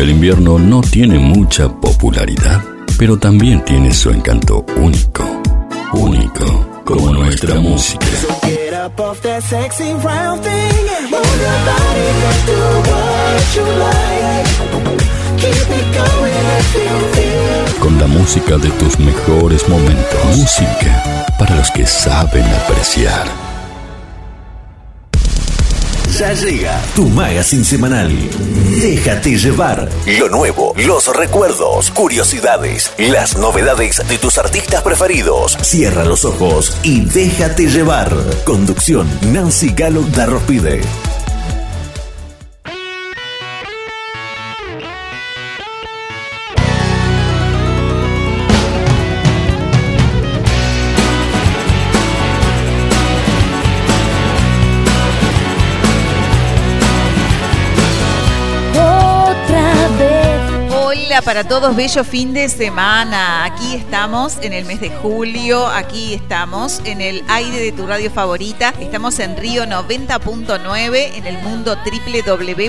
El invierno no tiene mucha popularidad, pero también tiene su encanto único. Único, como nuestra música. Con la música de tus mejores momentos. Música para los que saben apreciar. Ya llega tu magazine semanal. Déjate llevar. Lo nuevo, los recuerdos, curiosidades, las novedades de tus artistas preferidos. Cierra los ojos y déjate llevar. Conducción Nancy Galo Darrospide. Para todos, bello fin de semana. Aquí estamos en el mes de julio, aquí estamos en el aire de tu radio favorita. Estamos en Río 90.9, en el mundo www.fmrio.com.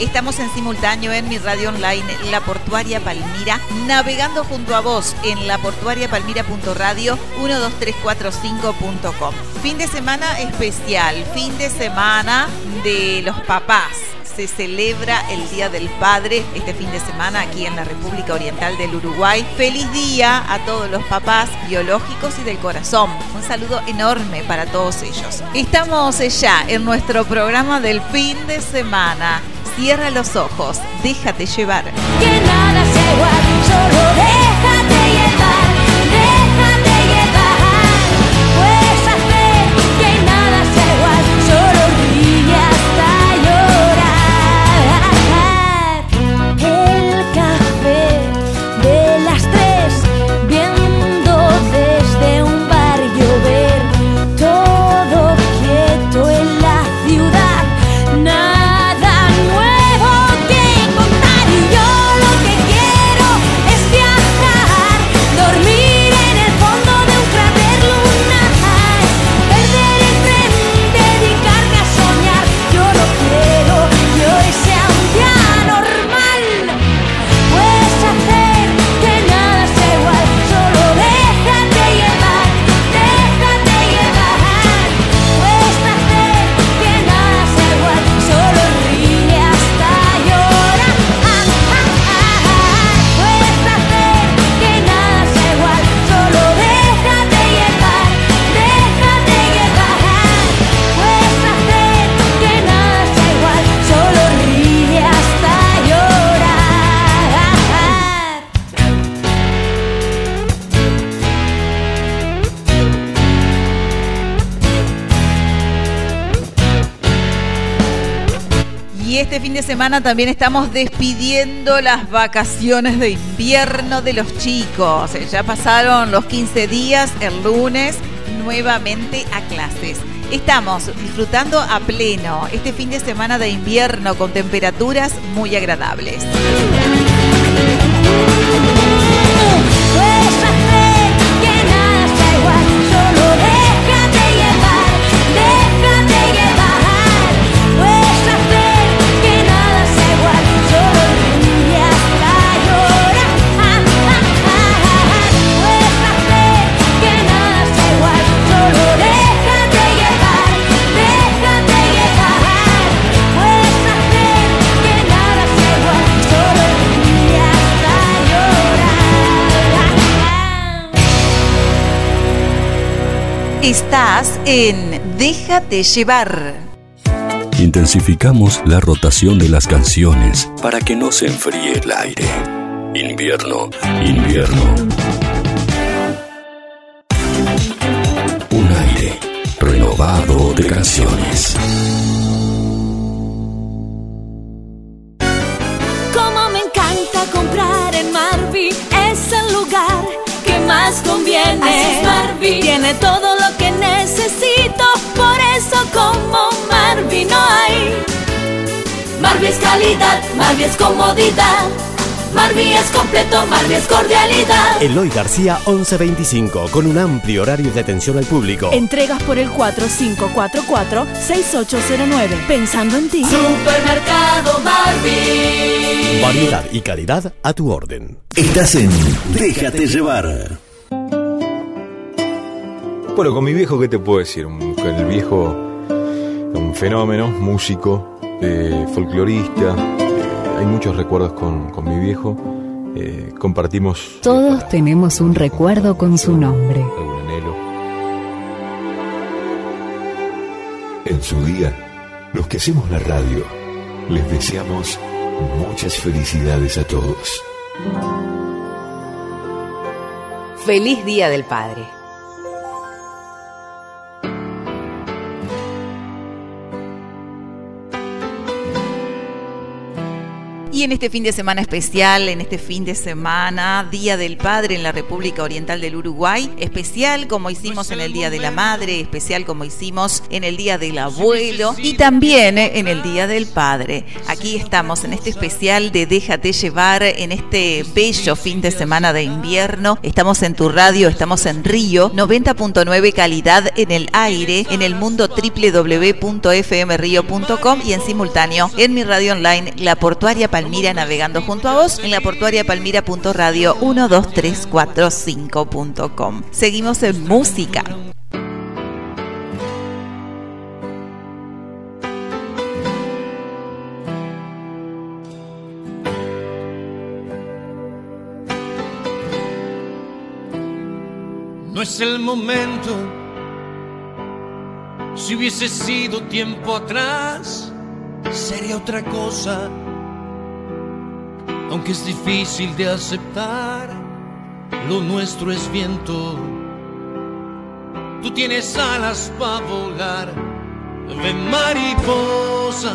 Estamos en simultáneo en mi radio online La Portuaria Palmira, navegando junto a vos en laportuariapalmira.radio 12345.com. Fin de semana especial, fin de semana de los papás se celebra el Día del Padre este fin de semana aquí en la República Oriental del Uruguay. Feliz día a todos los papás biológicos y del corazón. Un saludo enorme para todos ellos. Estamos ya en nuestro programa del fin de semana. Cierra los ojos, déjate llevar. Semana también estamos despidiendo las vacaciones de invierno de los chicos. Ya pasaron los 15 días, el lunes nuevamente a clases. Estamos disfrutando a pleno este fin de semana de invierno con temperaturas muy agradables. Estás en Déjate llevar. Intensificamos la rotación de las canciones para que no se enfríe el aire. Invierno, invierno. Un aire renovado de canciones. Como me encanta comprar en Marvi, es el lugar que más conviene. Marvi. Tiene todo eso como Marvi no hay. Marvi es calidad, Marvi es comodidad. Marvi es completo, Marvi es cordialidad. Eloy García 1125, con un amplio horario de atención al público. Entregas por el 4544-6809. Pensando en ti. Supermercado Marvi. Variedad y calidad a tu orden. Estás en Déjate llevar. Bueno, con mi viejo, ¿qué te puedo decir? Un- el viejo, un fenómeno, músico, eh, folclorista. eh, hay muchos recuerdos con, con mi viejo. eh, compartimos. Todos tenemos un recuerdo con su nombre. algún anhelo. En su día, los que hacemos la radio, les deseamos muchas felicidades a todos. Feliz Día del Padre. Y en este fin de semana especial, en este fin de semana, Día del Padre en la República Oriental del Uruguay, especial como hicimos en el Día de la Madre, especial como hicimos en el Día del Abuelo y también eh, en el Día del Padre. Aquí estamos en este especial de Déjate llevar en este bello fin de semana de invierno. Estamos en tu radio, estamos en Río, 90.9 calidad en el aire, en el mundo www.fmrio.com y en simultáneo en mi radio online La Portuaria Palmira navegando junto a vos en la portuariapalmira.radio 123455.com. Seguimos en música. No es el momento. Si hubiese sido tiempo atrás, sería otra cosa. Aunque es difícil de aceptar, lo nuestro es viento. Tú tienes alas para volar, ven mariposa.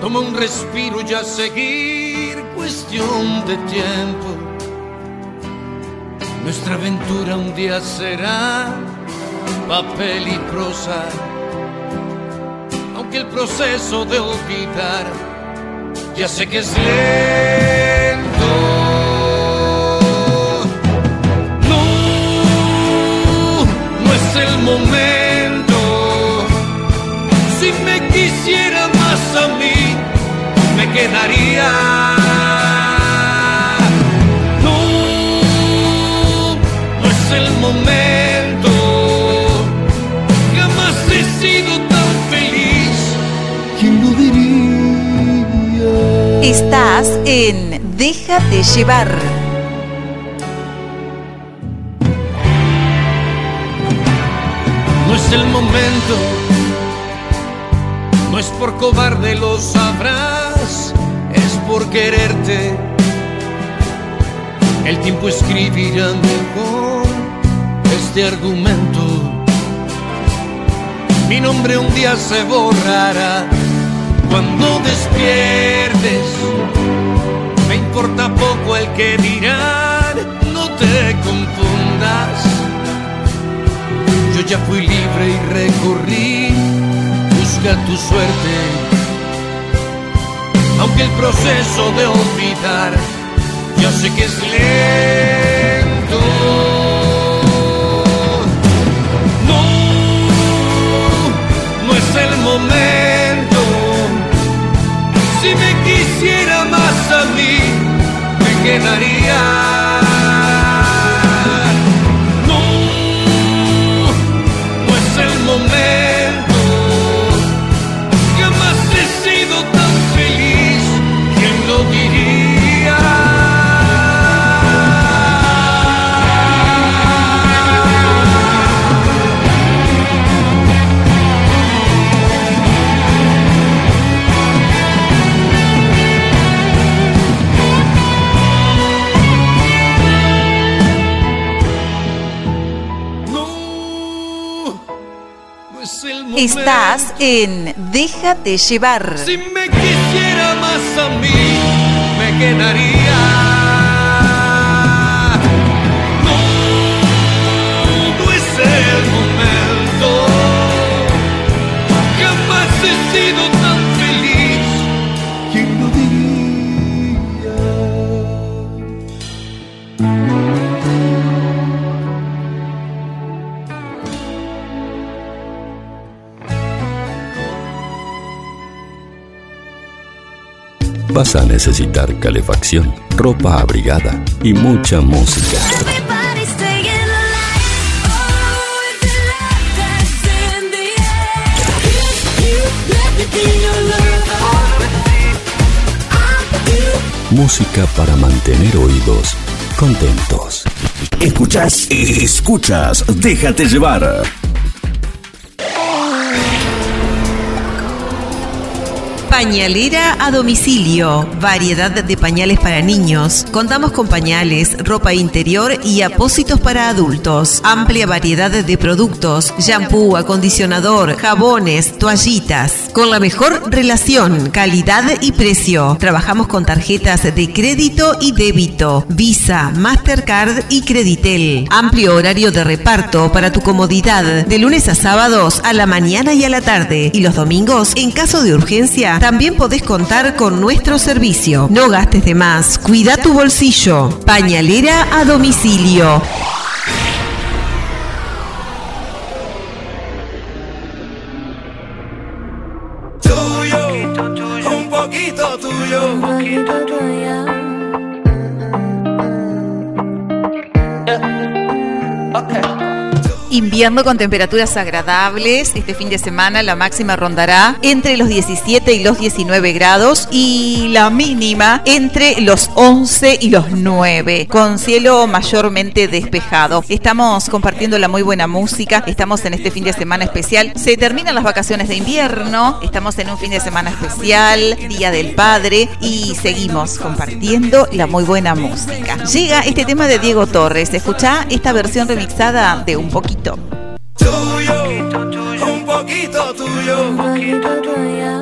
Toma un respiro y a seguir, cuestión de tiempo. Nuestra aventura un día será papel y prosa, aunque el proceso de olvidar ya sé que es lento. No, no es el momento. Si me quisiera más a mí, me quedaría. Estás en Déjate llevar. No es el momento, no es por cobarde lo sabrás, es por quererte. El tiempo escribirá mejor este argumento. Mi nombre un día se borrará cuando despiertes. Me importa poco el que dirán, no te confundas. Yo ya fui libre y recorrí, busca tu suerte. Aunque el proceso de olvidar, yo sé que es lento. Estás en Déjate llevar. Si me quisiera más a mí, me quedaría. Vas a necesitar calefacción, ropa abrigada y mucha música. Música para mantener oídos contentos. Escuchas, escuchas, déjate llevar. Pañalera a domicilio. Variedad de pañales para niños. Contamos con pañales, ropa interior y apósitos para adultos. Amplia variedad de productos. Shampoo, acondicionador, jabones, toallitas. Con la mejor relación, calidad y precio. Trabajamos con tarjetas de crédito y débito. Visa, Mastercard y Creditel. Amplio horario de reparto para tu comodidad. De lunes a sábados a la mañana y a la tarde. Y los domingos, en caso de urgencia, también podés contar con nuestro servicio. No gastes de más, cuida tu bolsillo. Pañalera a domicilio. Invierno con temperaturas agradables. Este fin de semana la máxima rondará entre los 17 y los 19 grados y la mínima entre los 11 y los 9, con cielo mayormente despejado. Estamos compartiendo la muy buena música. Estamos en este fin de semana especial. Se terminan las vacaciones de invierno. Estamos en un fin de semana especial, Día del Padre, y seguimos compartiendo la muy buena música. Llega este tema de Diego Torres. Escucha esta versión remixada de un poquito. Eh, tuyo.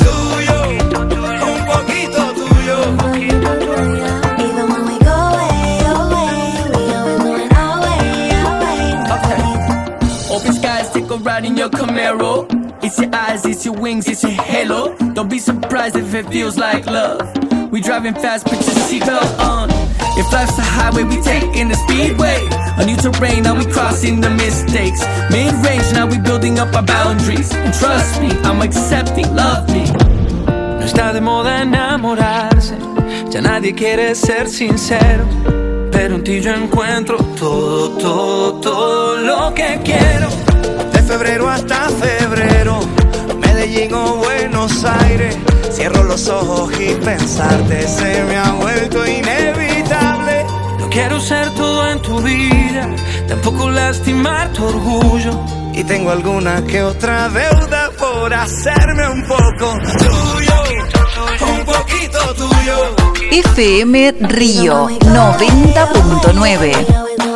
Tuyo. Okay. Tuyo. Even when we go away, we our way, our way. Open skies, take a ride in your Camaro. It's your eyes, it's your wings, it's your halo. Don't be surprised if it feels like love. We driving fast, put your seatbelt on. If life's a highway, we taking the speedway. A new terrain, now we crossing the mistakes. Mid range, now we building up our boundaries. And trust me, I'm accepting, love me. No está de moda enamorarse, ya nadie quiere ser sincero. Pero en ti yo encuentro todo, todo, todo lo que quiero. De febrero hasta febrero, Medellín o Buenos Aires. Cierro los ojos y pensarte se me ha vuelto inevitable. Quiero ser todo en tu vida, tampoco lastimar tu orgullo. Y tengo alguna que otra deuda por hacerme un poco tuyo, un poquito tuyo. FM Río 90.9.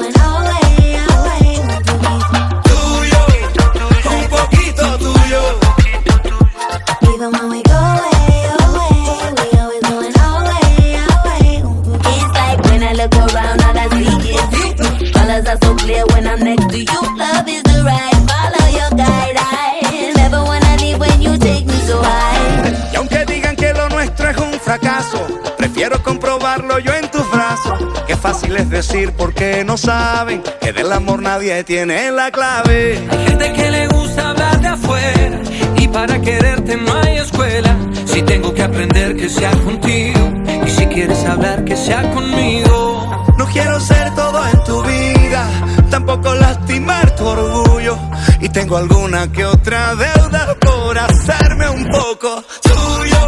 prefiero comprobarlo yo en tus brazos. Qué fácil es decir porque no saben que del amor nadie tiene la clave. Hay gente que le gusta hablar de afuera y para quererte no hay escuela. Si tengo que aprender que sea contigo y si quieres hablar que sea conmigo. No quiero ser todo en tu vida, tampoco lastimar tu orgullo. Y tengo alguna que otra deuda por hacerme un poco tuyo,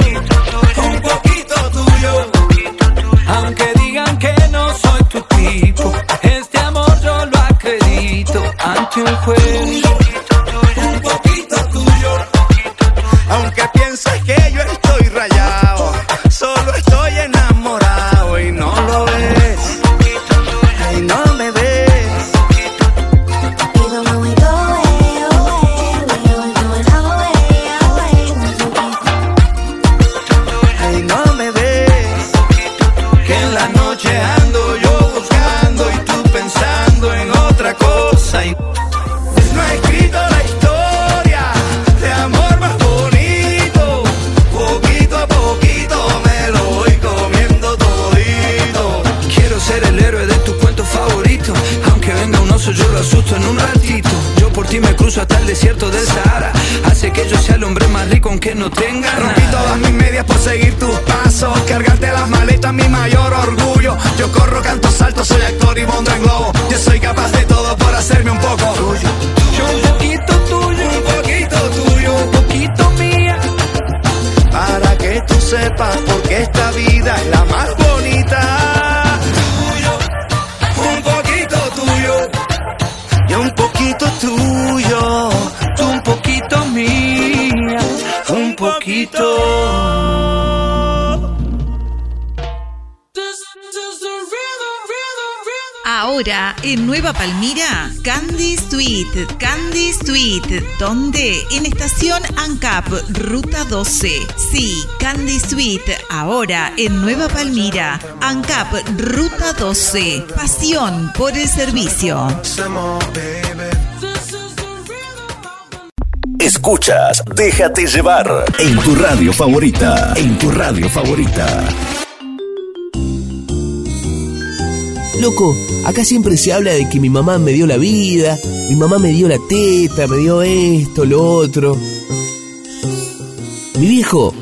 un poquito tuyo. Ante un no tenga Rompí todas mis medias por seguir tus pasos. Cargarte las maletas, mi mayor orgullo. Yo corro, canto, salto, soy actor y monto en globo. Yo soy capaz de todo por hacerme un poco tuyo. Yo un poquito tuyo, un poquito tuyo, un poquito mía. Para que tú sepas por qué esta vida es la más en Nueva Palmira, Candy Sweet, Candy Sweet, donde en estación ANCAP, Ruta 12. Sí, Candy Sweet, ahora en Nueva Palmira, ANCAP, Ruta 12. Pasión por el servicio. Escuchas, déjate llevar en tu radio favorita, en tu radio favorita. Loco, acá siempre se habla de que mi mamá me dio la vida, mi mamá me dio la teta, me dio esto, lo otro. Mi viejo,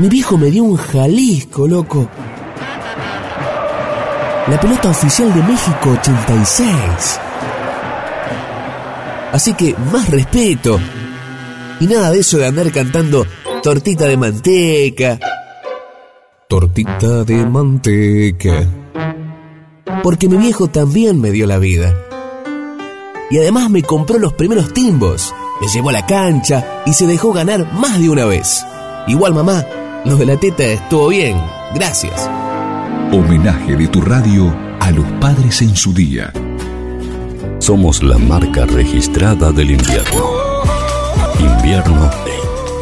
mi viejo me dio un Jalisco, loco. La pelota oficial de México 86. Así que más respeto. Y nada de eso de andar cantando tortita de manteca. Tortita de manteca porque mi viejo también me dio la vida. Y además me compró los primeros timbos, me llevó a la cancha y se dejó ganar más de una vez. Igual mamá, lo de la teta estuvo bien, gracias. Homenaje de tu radio a los padres en su día. Somos la marca registrada del invierno. Invierno,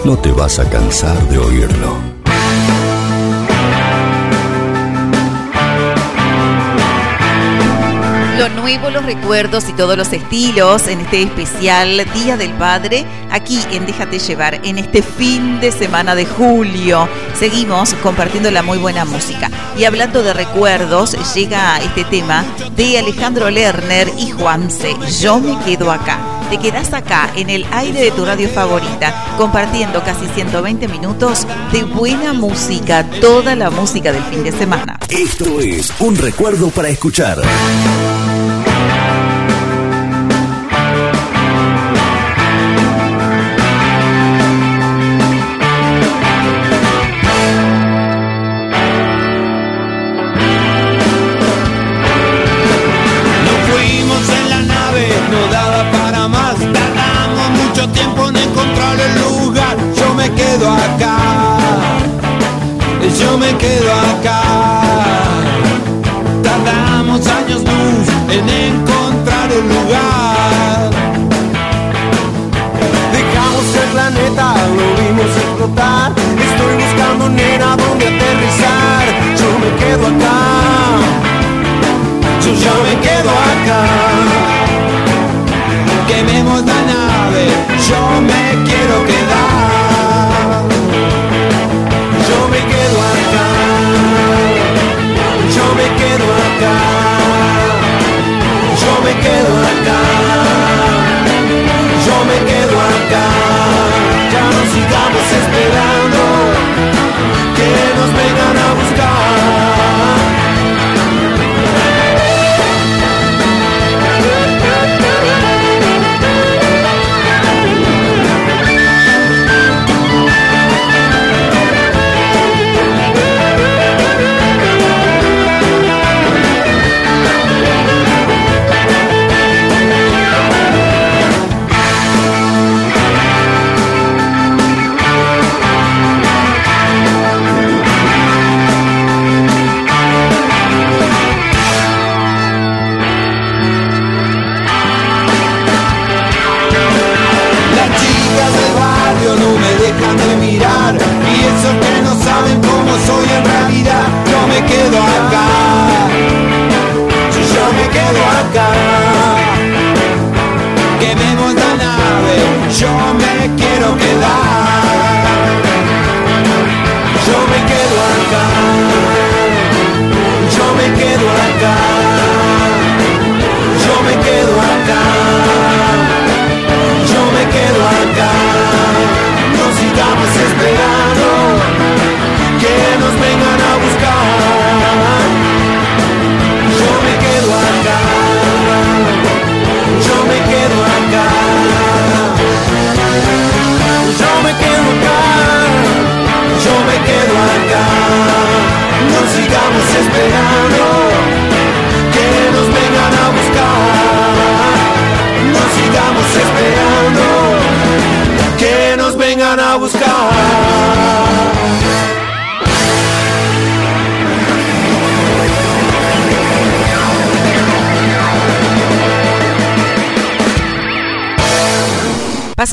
no te vas a cansar de oírlo. Lo nuevo, los recuerdos y todos los estilos en este especial Día del Padre, aquí en Déjate Llevar, en este fin de semana de julio. Seguimos compartiendo la muy buena música. Y hablando de recuerdos, llega este tema de Alejandro Lerner y Juanse. Yo me quedo acá. Te quedas acá en el aire de tu radio favorita, compartiendo casi 120 minutos de buena música, toda la música del fin de semana. Esto es un recuerdo para escuchar.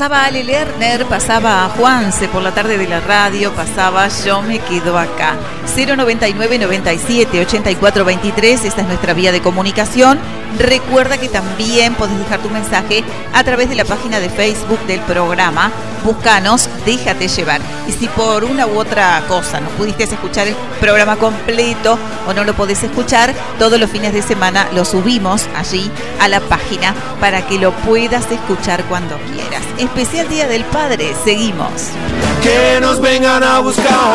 Pasaba Ale Lerner, pasaba Juanse por la tarde de la radio, pasaba Yo me quedo acá. 099 97 84 23, esta es nuestra vía de comunicación. Recuerda que también podés dejar tu mensaje a través de la página de Facebook del programa. Búscanos, déjate llevar. Y si por una u otra cosa no pudiste escuchar el programa completo o no lo podés escuchar, todos los fines de semana lo subimos allí a la página para que lo puedas escuchar cuando quieras. Especial Día del Padre, seguimos. Que nos vengan a buscar.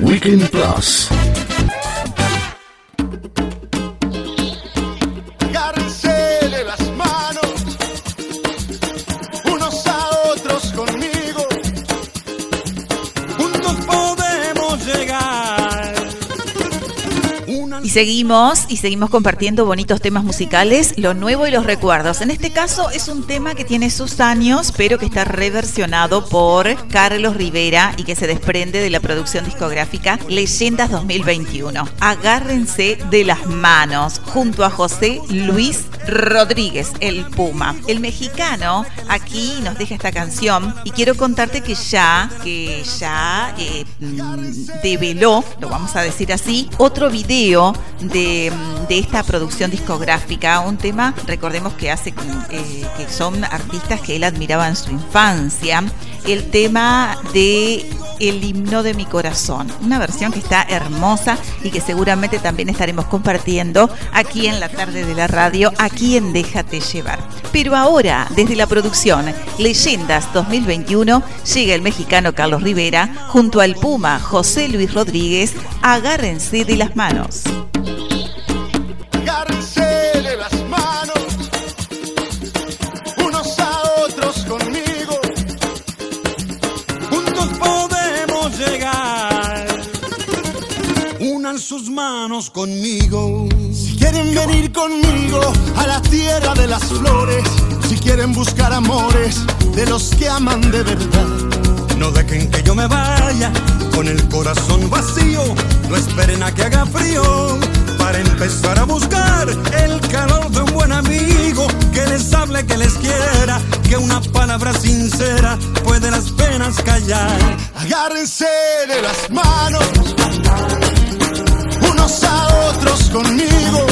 Weekend Plus. Seguimos, y seguimos compartiendo bonitos temas musicales, lo nuevo y los recuerdos. En este caso es un tema que tiene sus años, pero que está reversionado por Carlos Rivera y que se desprende de la producción discográfica Leyendas 2021. Agárrense de las manos, junto a José Luis Rodríguez, el Puma. El mexicano aquí nos deja esta canción y quiero contarte que ya, que ya eh, mm, develó, lo vamos a decir así, otro video de, esta producción discográfica, un tema, recordemos que hace eh, que son artistas que él admiraba en su infancia, el tema de el himno de mi corazón, una versión que está hermosa y que seguramente también estaremos compartiendo aquí en la tarde de la radio, aquí en Déjate llevar. Pero ahora, desde la producción Leyendas 2021, llega el mexicano Carlos Rivera junto al Puma José Luis Rodríguez, agárrense de las manos. Unos sus manos conmigo. Si quieren venir conmigo a la tierra de las flores, si quieren buscar amores de los que aman de verdad. No dejen que yo me vaya con el corazón vacío. No esperen a que haga frío para empezar a buscar el calor de un buen amigo que les hable, que les quiera, que una palabra sincera puede las penas callar. Agárrense de las manos, unos a otros conmigo.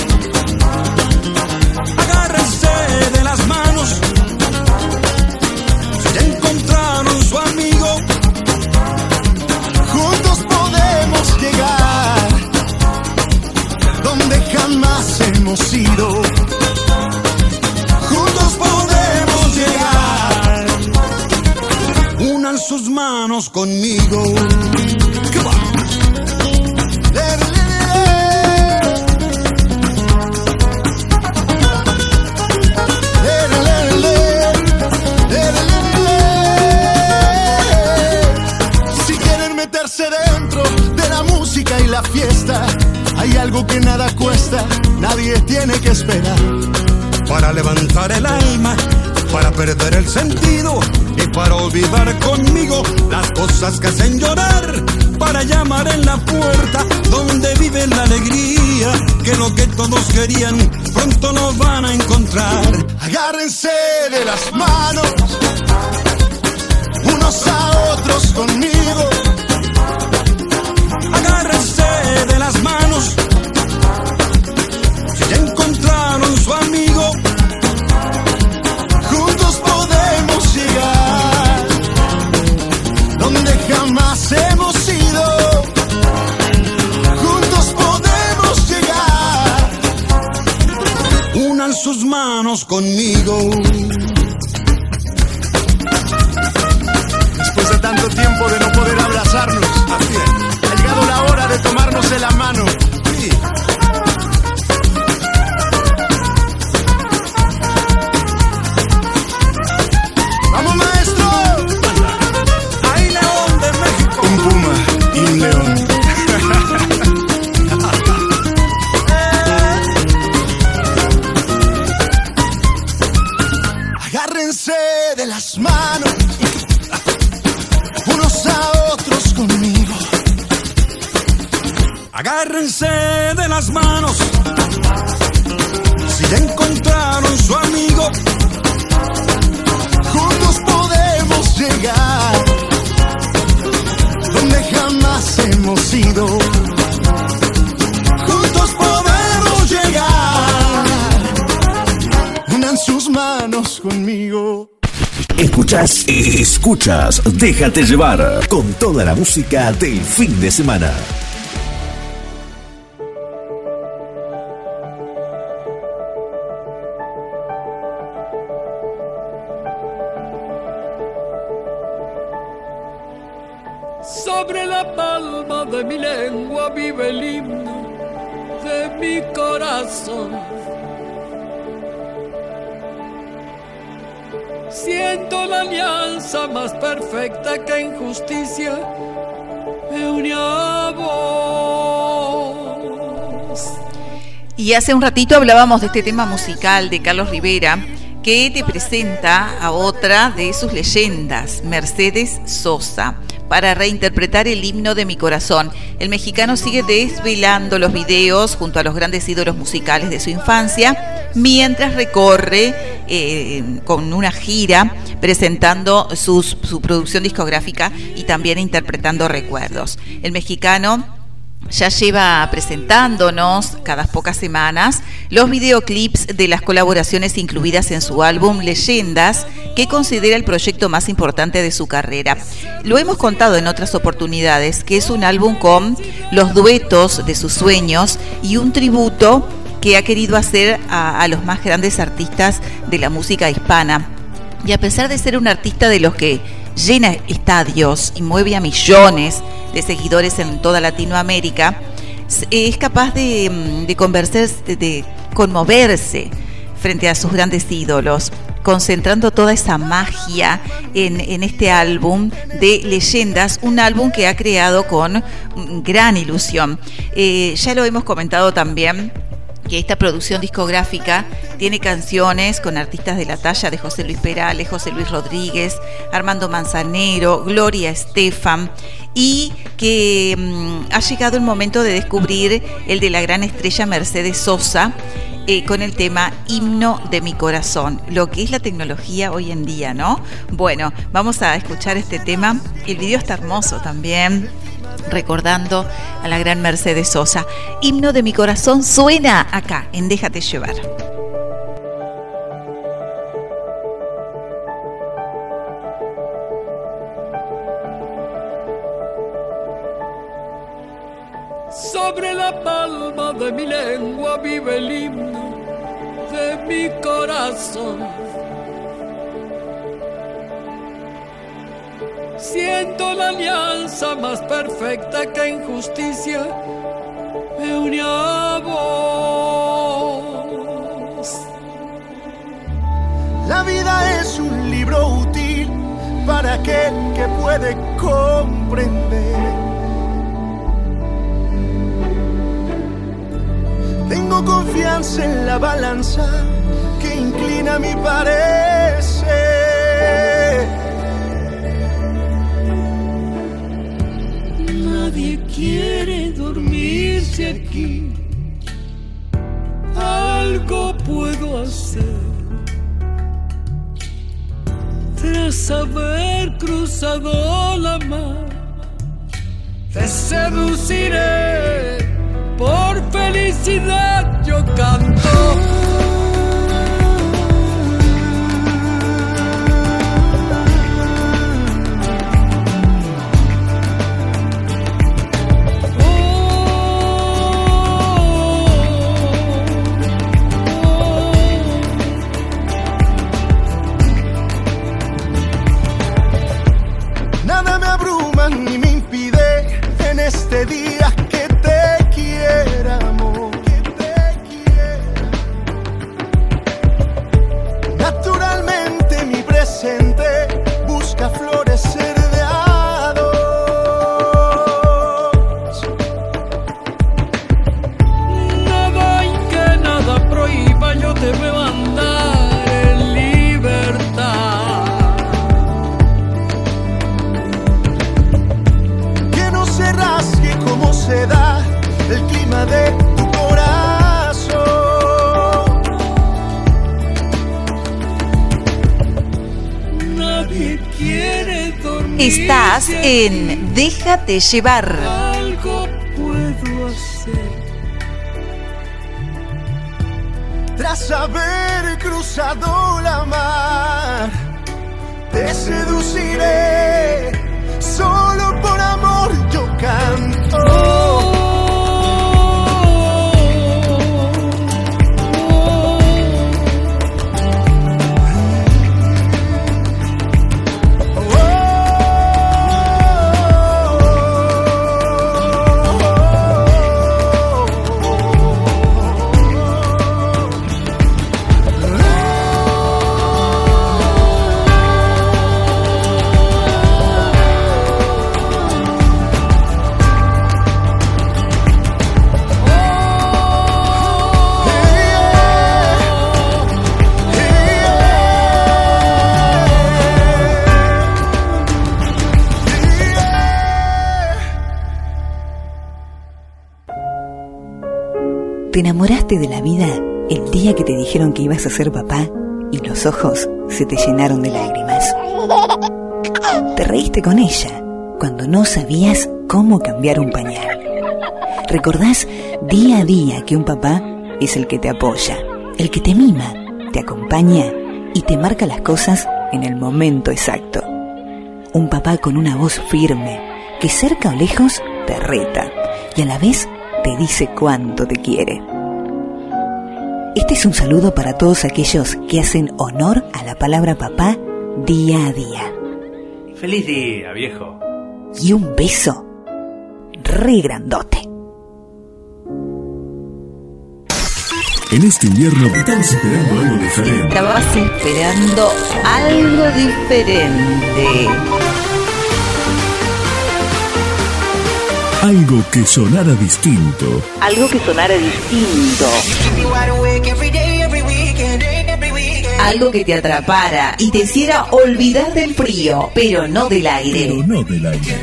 Agárrense de las manos, Juntos podemos llegar. Unan sus manos conmigo. Si quieren meterse dentro de la música y la fiesta, algo que nada cuesta, nadie tiene que esperar. Para levantar el alma, para perder el sentido y para olvidar conmigo las cosas que hacen llorar. Para llamar en la puerta donde vive la alegría, que lo que todos querían pronto nos van a encontrar. Agárrense de las manos, unos a otros conmigo. De las manos, si ya encontraron su amigo, juntos podemos llegar donde jamás hemos ido. Juntos podemos llegar. Unan sus manos conmigo. tanto tiempo de no poder abrazarnos. Hora de tomarnos de la mano. Escuchas, déjate llevar con toda la música del fin de semana. Hace un ratito hablábamos de este tema musical de Carlos Rivera, que te presenta a otra de sus leyendas, Mercedes Sosa, para reinterpretar el himno de mi corazón. El mexicano sigue desvelando los videos junto a los grandes ídolos musicales de su infancia, mientras recorre eh, con una gira presentando su producción discográfica y también interpretando recuerdos. El mexicano ya lleva presentándonos cada pocas semanas los videoclips de las colaboraciones incluidas en su álbum Leyendas, que considera el proyecto más importante de su carrera. Lo hemos contado en otras oportunidades, que es un álbum con los duetos de sus sueños y un tributo que ha querido hacer a, a los más grandes artistas de la música hispana. Y a pesar de ser un artista de los que llena estadios y mueve a millones de seguidores en toda Latinoamérica, es capaz de, mm, de- de conmoverse frente a sus grandes ídolos, concentrando toda esa magia en, en este álbum de leyendas, un álbum que ha creado con mm, gran ilusión. Eh, ya lo hemos comentado también que esta producción discográfica tiene canciones con artistas de la talla de José Luis Perales, José Luis Rodríguez, Armando Manzanero, Gloria Estefan y que mm, ha llegado el momento de descubrir el de la gran estrella Mercedes Sosa eh, con el tema Himno de mi corazón, lo que es la tecnología hoy en día, ¿no? Bueno, vamos a escuchar este tema. El video está hermoso también recordando a la gran Mercedes Sosa. Himno de mi corazón suena acá en Déjate llevar. Sobre la palma de mi lengua vive el himno de mi corazón. Siento la alianza más perfecta que injusticia me une a vos. La vida es un libro útil para aquel que puede comprender. Tengo confianza en la balanza que inclina mi parecer. Nadie quiere dormirse aquí. Algo puedo hacer. Tras haber cruzado la mar, te seduciré. Por felicidad yo canto. En Déjate llevar. Algo puedo hacer. Tras haber cruzado la mar, te seduciré. Te enamoraste de la vida el día que te dijeron que ibas a ser papá y los ojos se te llenaron de lágrimas. Te reíste con ella cuando no sabías cómo cambiar un pañal. Recordás día a día que un papá es el que te apoya, el que te mima, te acompaña y te marca las cosas en el momento exacto. Un papá con una voz firme que cerca o lejos te reta y a la vez te dice cuánto te quiere. Este es un saludo para todos aquellos que hacen honor a la palabra papá día a día. Feliz día, viejo. Y un beso re grandote. En este invierno estamos esperando algo diferente. Estabas esperando algo diferente. Algo que sonara distinto. Algo que sonara distinto. Algo que te atrapara y te hiciera olvidar del frío, pero no del aire. Pero no del aire.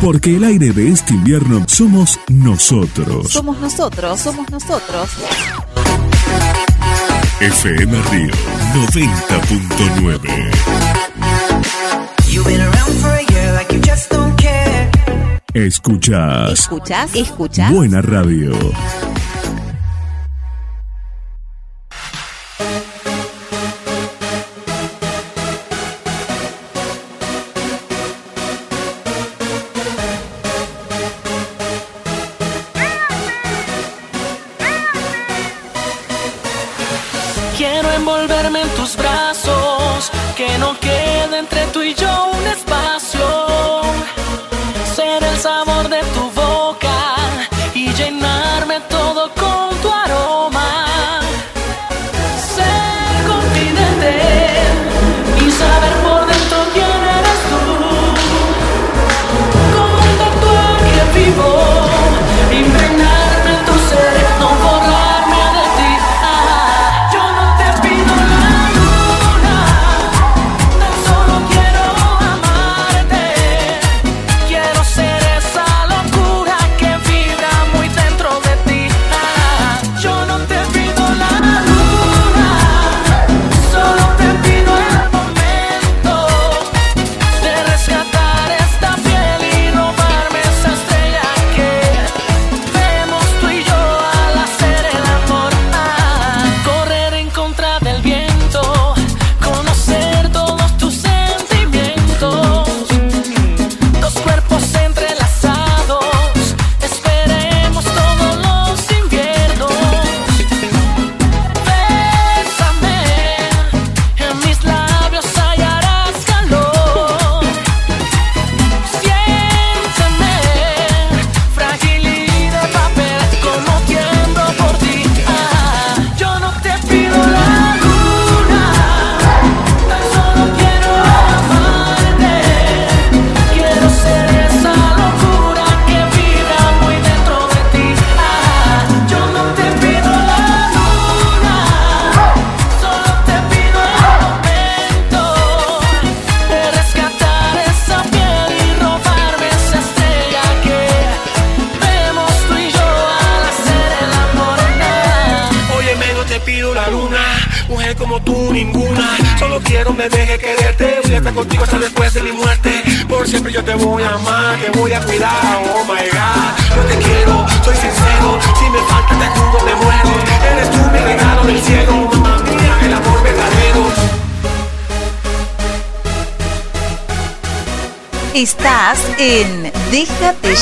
Porque el aire de este invierno somos nosotros. Somos nosotros, somos nosotros. FM Río 90.9. Escuchas. ¿Escuchas? ¿Escuchas? Buena radio.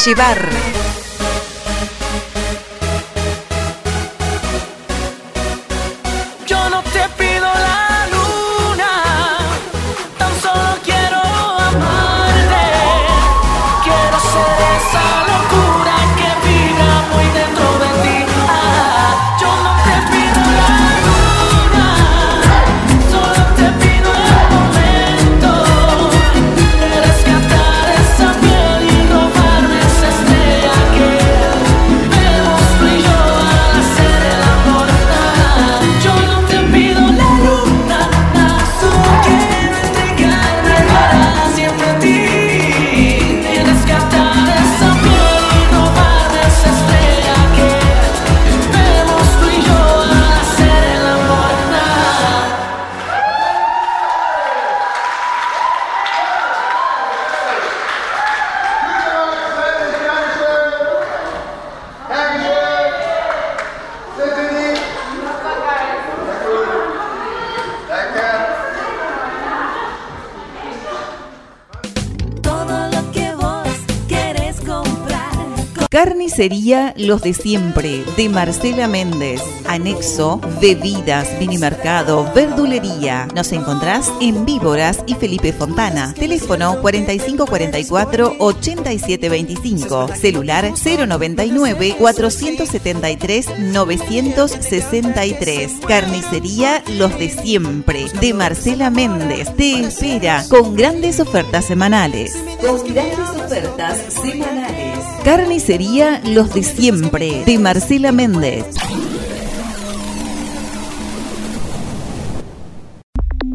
Déjate Carnicería Los de Siempre, de Marcela Méndez. Anexo, bebidas, minimercado, verdulería. Nos encontrás en Víboras y Felipe Fontana. Teléfono 4544-8725. Celular 099-473-963. Carnicería Los de Siempre, de Marcela Méndez. Te espera con grandes ofertas semanales. Con grandes ofertas semanales. Carnicería Los de Siempre, de Marcela Méndez.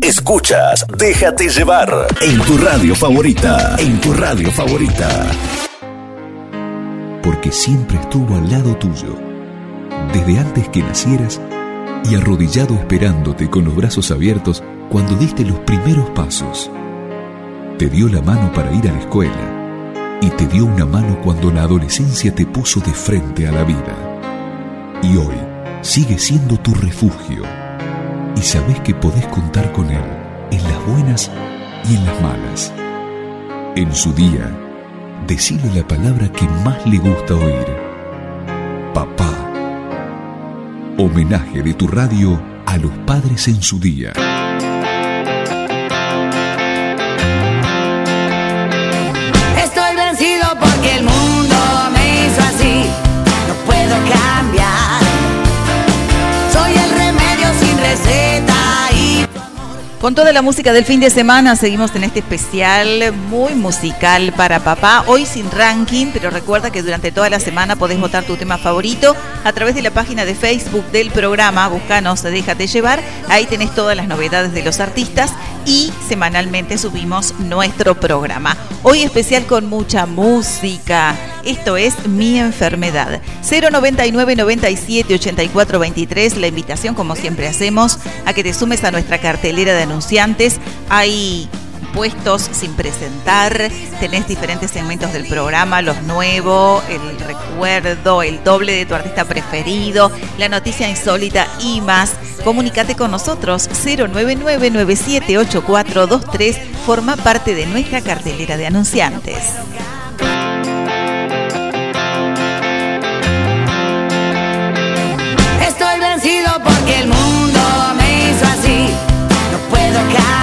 Escuchas Déjate llevar en tu radio favorita. En tu radio favorita. Porque siempre estuvo al lado tuyo, desde antes que nacieras y arrodillado esperándote con los brazos abiertos cuando diste los primeros pasos. Te dio la mano para ir a la escuela y te dio una mano cuando la adolescencia te puso de frente a la vida. Y hoy sigue siendo tu refugio y sabes que podés contar con él en las buenas y en las malas. En su día, decile la palabra que más le gusta oír. Papá. Homenaje de tu radio a los padres en su día. Con toda la música del fin de semana seguimos en este especial muy musical para papá. Hoy sin ranking, pero recuerda que durante toda la semana podés votar tu tema favorito a través de la página de Facebook del programa. Búscanos Déjate llevar. Ahí tenés todas las novedades de los artistas y semanalmente subimos nuestro programa. Hoy especial con mucha música. Esto es Mi Enfermedad. 099 97 84 23. La invitación, como siempre hacemos, a que te sumes a nuestra cartelera de anunciantes. Hay puestos sin presentar, tenés diferentes segmentos del programa, los nuevos, el recuerdo, el doble de tu artista preferido, la noticia insólita y más. Comunicate con nosotros 099-978423, forma parte de nuestra cartelera de anunciantes. Estoy vencido porque el mundo me hizo así. No puedo cambiar.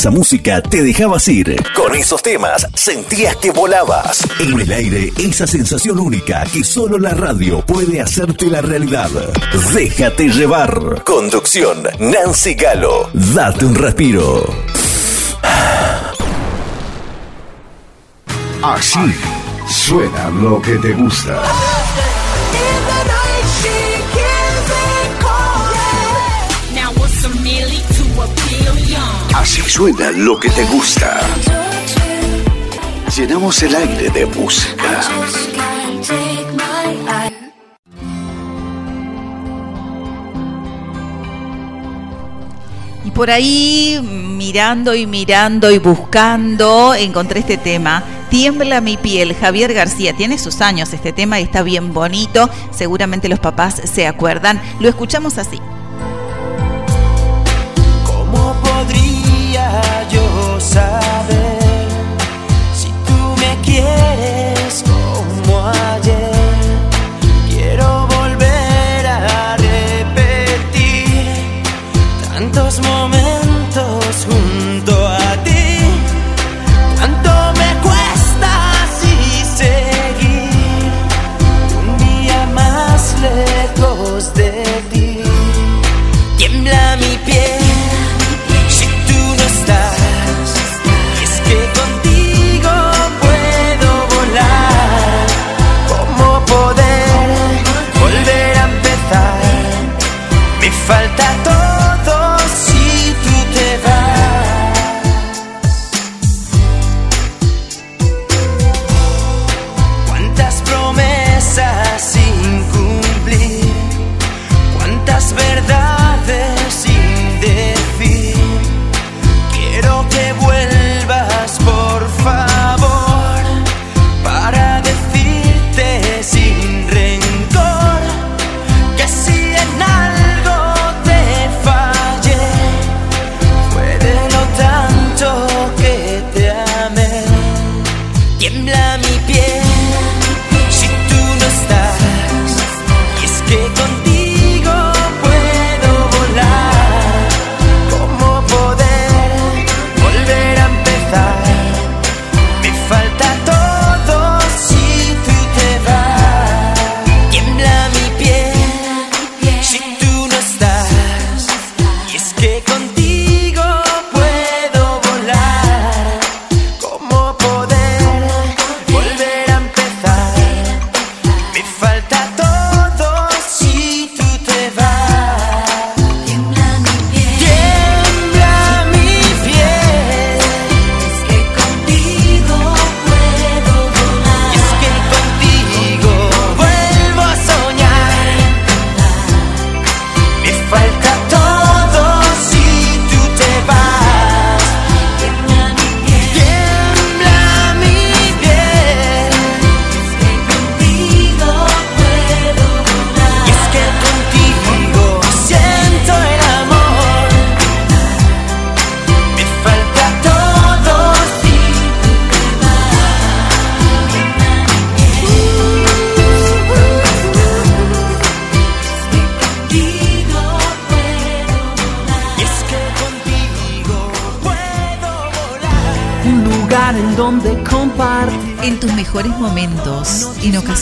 esa música te dejabas ir. Con esos temas sentías que volabas. En el aire, esa sensación única que solo la radio puede hacerte la realidad. Déjate llevar. Conducción, Nancy Galo. Date un respiro. Así suena lo que te gusta. Así suena lo que te gusta. Llenamos el aire de música. Y por ahí, mirando y mirando y buscando, encontré este tema. Tiembla mi piel, Javier García. Tiene sus años este tema y está bien bonito. Seguramente los papás se acuerdan. Lo escuchamos así. outside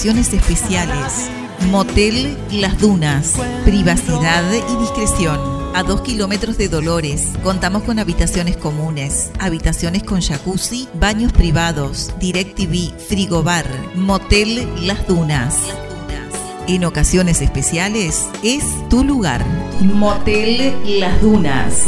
condiciones especiales. Motel Las Dunas. Privacidad y discreción. A dos kilómetros de Dolores, contamos con habitaciones comunes, habitaciones con jacuzzi, baños privados, DirecTV, frigobar, Motel Las Dunas. En ocasiones especiales es tu lugar. Motel Las Dunas.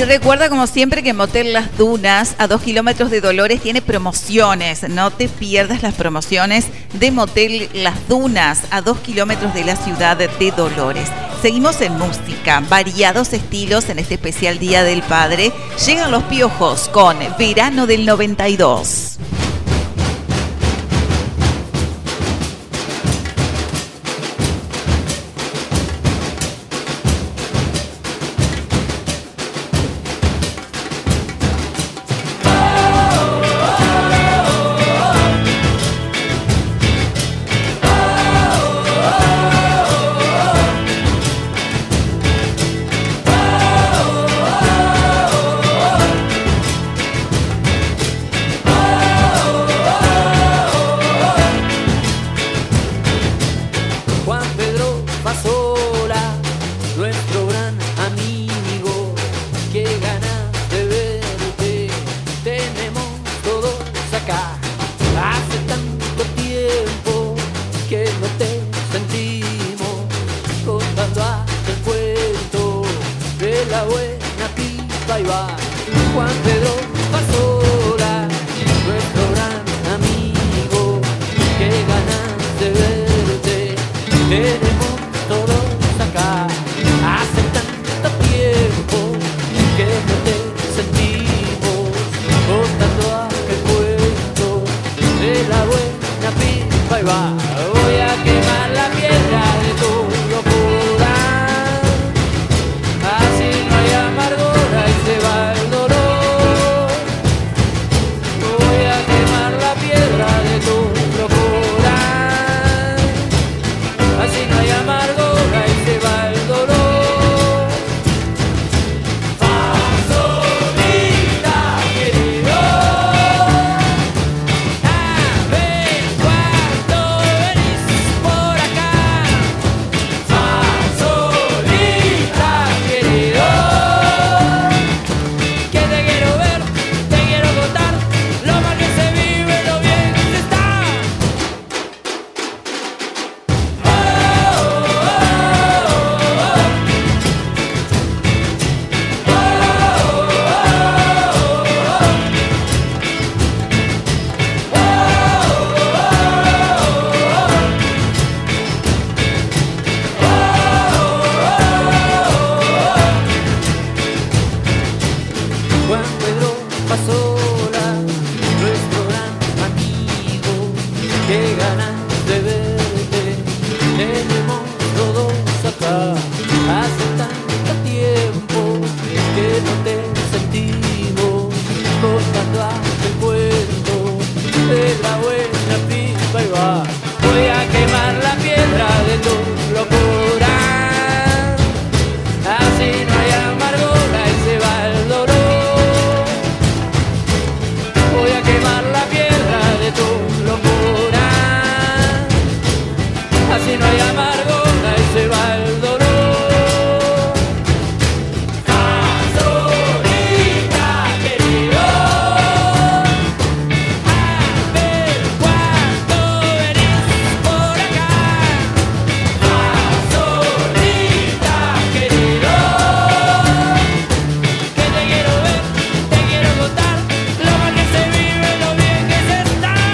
Y recuerda, como siempre, que Motel Las Dunas, a dos kilómetros de Dolores, tiene promociones. No te pierdas las promociones de Motel Las Dunas, a dos kilómetros de la ciudad de Dolores. Seguimos en música, variados estilos en este especial Día del Padre. Llegan los piojos con Verano del 92.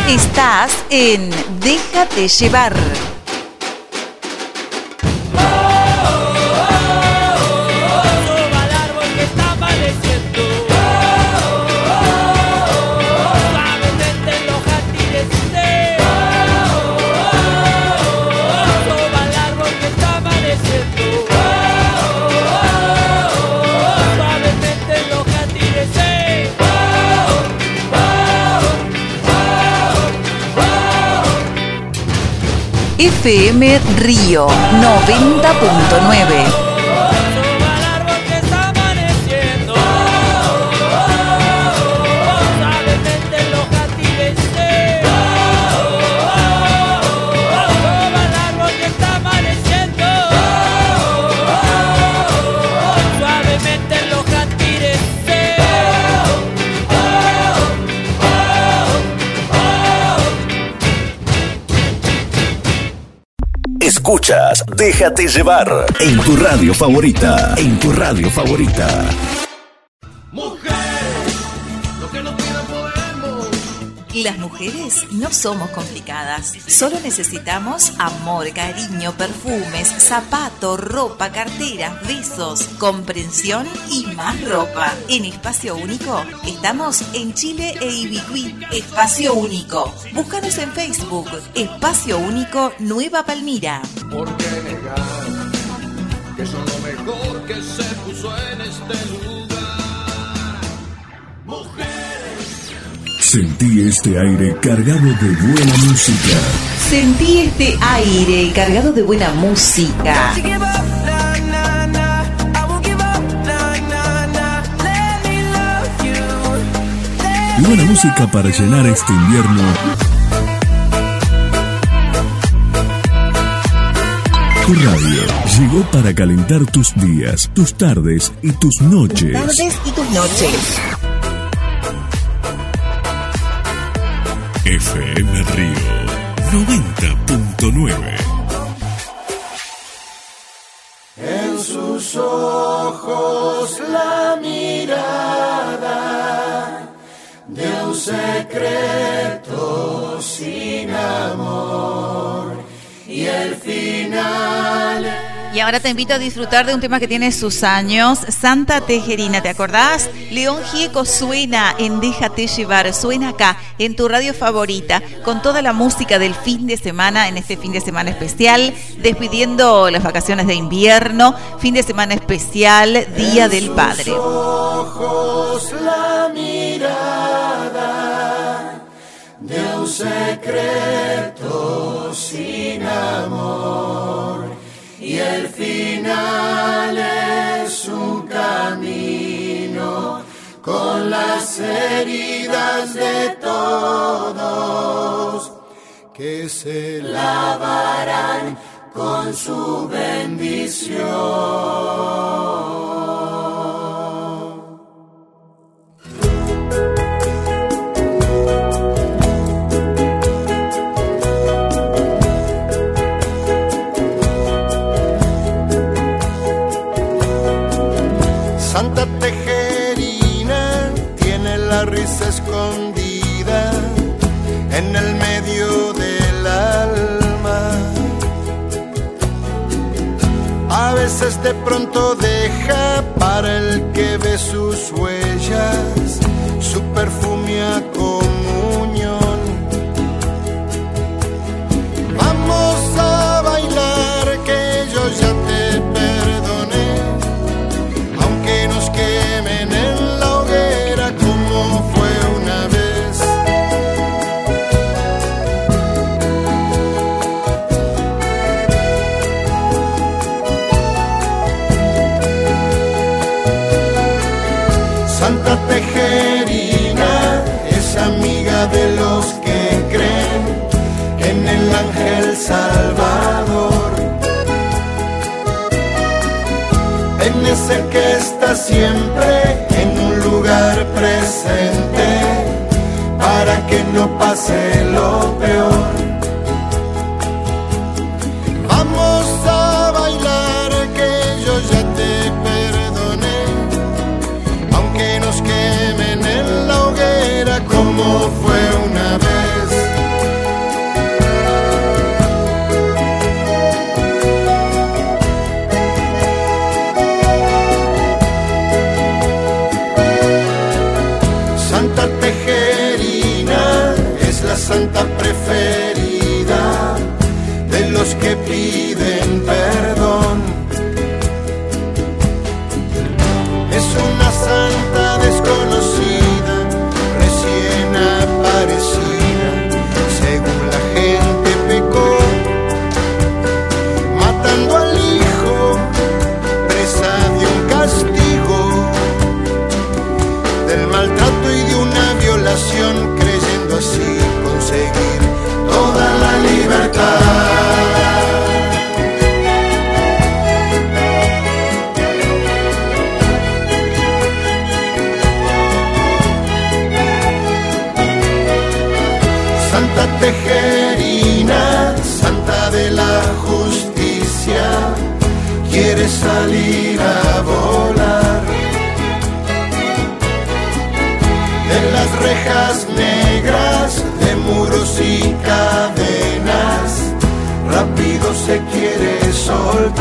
Estás en Déjate llevar. FM Río 90.9. escuchas, déjate llevar en tu radio favorita, en tu radio favorita. Las mujeres no somos complicadas, solo necesitamos amor, cariño, perfumes, zapato, ropa, carteras, besos, comprensión y más ropa. En Espacio Único estamos en Chile e Ibicuí. Espacio Único. Búscanos en Facebook. Espacio Único Nueva Palmira. ¿Por qué negar que son lo mejor que se puso en este lugar? Sentí este aire cargado de buena música. Sentí este aire cargado de buena música. Y buena música para llenar este invierno. Tu radio llegó para calentar tus días, tus tardes y tus noches. Tardes y tus noches. FM Río 90.9 En sus ojos la mirada de un secreto sin amor y el final Y ahora te invito a disfrutar de un tema que tiene sus años, Santa Tejerina, ¿te acordás? León Gieco suena en Déjate llevar, suena acá, en tu radio favorita, con toda la música del fin de semana, en este fin de semana especial, despidiendo las vacaciones de invierno, fin de semana especial, Día del Padre. ojos la mirada de un secreto sin amor y el final es un camino con las heridas de todos que se lavarán con su bendición. Risa escondida en el medio del alma. A veces de pronto deja para el que ve sus huellas su perfume siempre en un lugar presente para que no pase lo peor.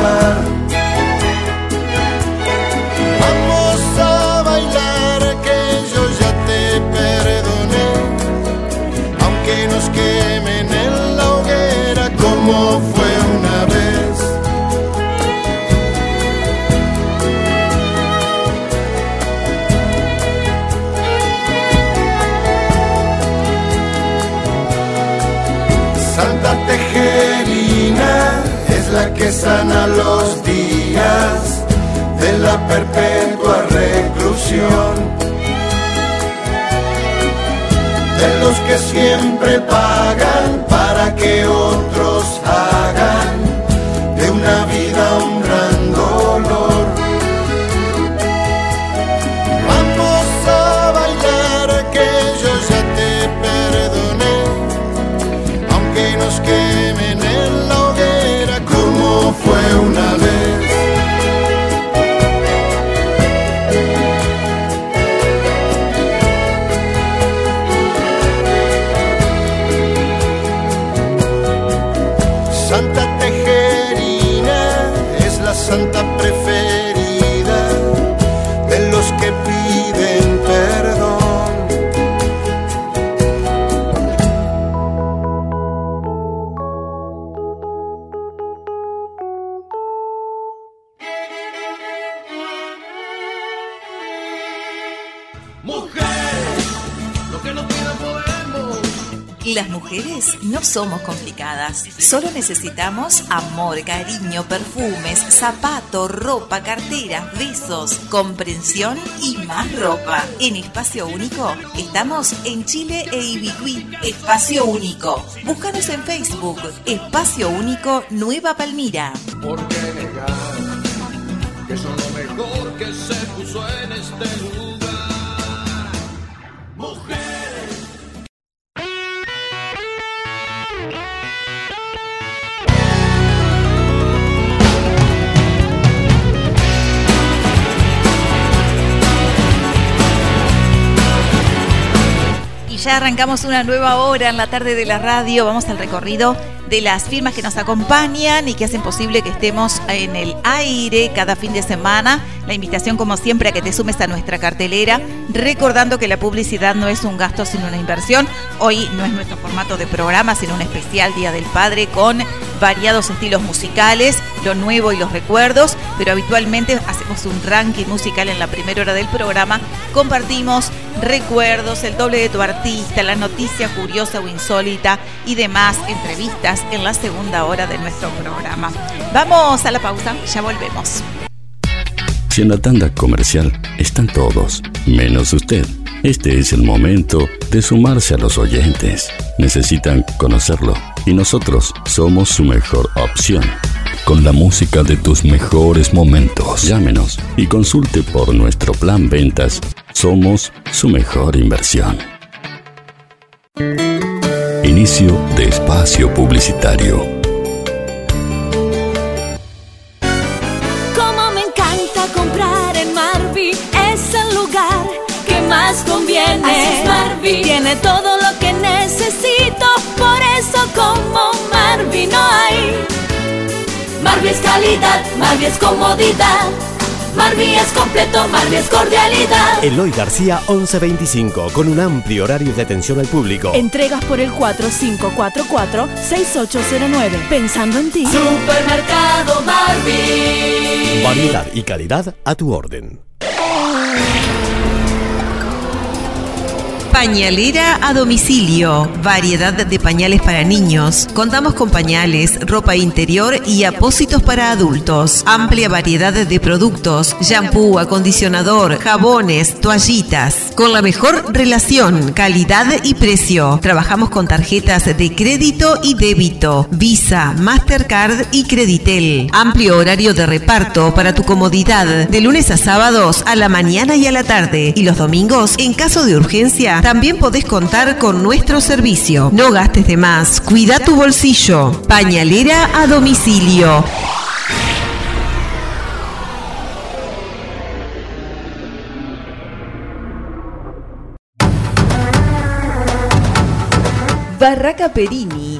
summer la que sana los días de la perpetua reclusión. De los que siempre pagan para que otros hagan no somos complicadas, solo necesitamos amor, cariño, perfumes, zapato, ropa, carteras, besos, comprensión y más ropa. En Espacio Único estamos en Chile e Ibicuí. Espacio Único. Búscanos en Facebook. Espacio Único Nueva Palmira. ¿Por qué negar que son lo mejor que se puso en este lugar? Ya arrancamos una nueva hora en la tarde de la radio. Vamos al recorrido de las firmas que nos acompañan y que hacen posible que estemos en el aire cada fin de semana. La invitación, como siempre, a que te sumes a nuestra cartelera, recordando que la publicidad no es un gasto sino una inversión. Hoy no es nuestro formato de programa, sino un especial Día del Padre con variados estilos musicales, lo nuevo y los recuerdos, pero habitualmente hacemos un ranking musical en la primera hora del programa. Compartimos recuerdos, el doble de tu artista, la noticia curiosa o insólita y demás entrevistas en la segunda hora de nuestro programa. Vamos a la pausa, ya volvemos. Si en la tanda comercial están todos, menos usted. Este es el momento de sumarse a los oyentes. Necesitan conocerlo y nosotros somos su mejor opción. Con la música de tus mejores momentos. Llámenos y consulte por nuestro plan ventas. Somos su mejor inversión. Inicio de espacio publicitario. Como me encanta comprar en Marvi, es el lugar que más conviene. Así es Marvi, tiene todo lo que necesito, por eso como Marvi no hay. Marvi es calidad, Marvi es comodidad, Marvi es completo, Marvi es cordialidad. Eloy García 1125, con un amplio horario de atención al público. Entregas por el 4544-6809. Pensando en ti. Supermercado Marvi. Variedad y calidad a tu orden. Pañalera a domicilio. Variedad de pañales para niños. Contamos con pañales, ropa interior y apósitos para adultos. Amplia variedad de productos. Shampoo, acondicionador, jabones, toallitas. Con la mejor relación, calidad y precio. Trabajamos con tarjetas de crédito y débito. Visa, Mastercard y Creditel. Amplio horario de reparto para tu comodidad. De lunes a sábados a la mañana y a la tarde. Y los domingos, en caso de urgencia, también podés contar con nuestro servicio. No gastes de más, cuida tu bolsillo. Pañalera a domicilio. Barraca Perini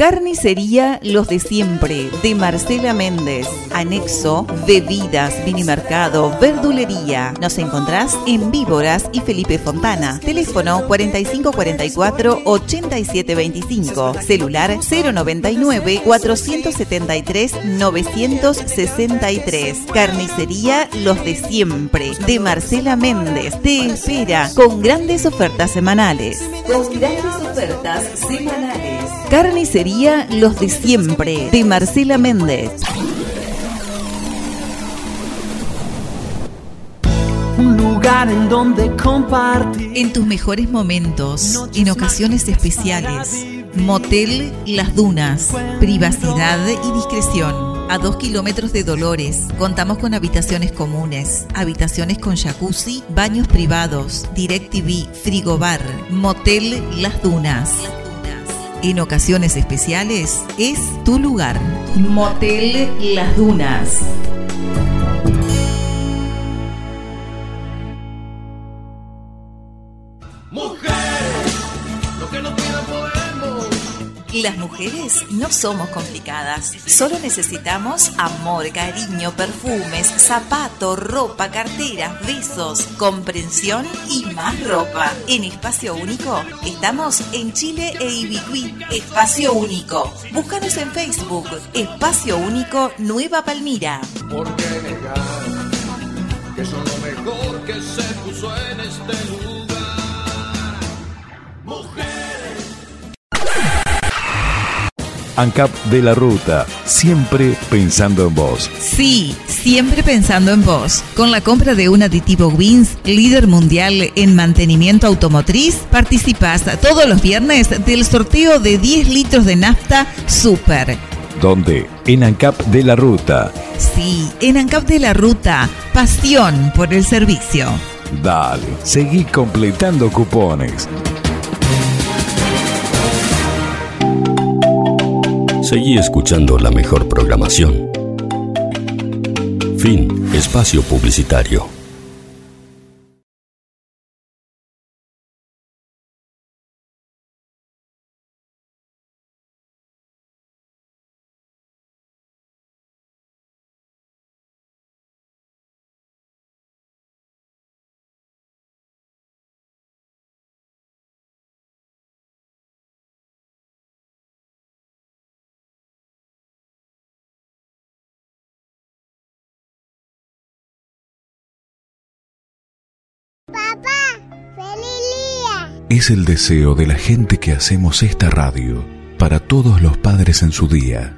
Carnicería Los de Siempre, de Marcela Méndez. Anexo, bebidas, minimercado, verdulería. Nos encontrás en Víboras y Felipe Fontana. Teléfono 4544-8725. Celular 099-473-963. Carnicería Los de Siempre, de Marcela Méndez. Te espera con grandes ofertas semanales. Con grandes ofertas semanales. Carnicería Los de Siempre, de Marcela Méndez. Un lugar en donde compartir. En tus mejores momentos, en ocasiones especiales. Motel Las Dunas. Privacidad y discreción. A dos kilómetros de Dolores, contamos con habitaciones comunes, habitaciones con jacuzzi, baños privados, DirecTV, frigobar, Motel Las Dunas. En ocasiones especiales es tu lugar. Motel Las Dunas. Las mujeres no somos complicadas. Solo necesitamos amor, cariño, perfumes, zapato, ropa, carteras, besos, comprensión y más ropa. En Espacio Único estamos en Chile e Ibicuí. Espacio Único. Búscanos en Facebook. Espacio Único Nueva Palmira. ¿Por qué negar que son lo mejor que se puso en este lugar? ANCAP de la Ruta, siempre pensando en vos. Sí, siempre pensando en vos. Con la compra de un aditivo Wins, líder mundial en mantenimiento automotriz, participas todos los viernes del sorteo de 10 litros de nafta Super. ¿Dónde? En ANCAP de la Ruta. Sí, en ANCAP de la Ruta, pasión por el servicio. Dale, seguí completando cupones. Seguí escuchando la mejor programación. Fin. Espacio publicitario. Es el deseo de la gente que hacemos esta radio para todos los padres en su día.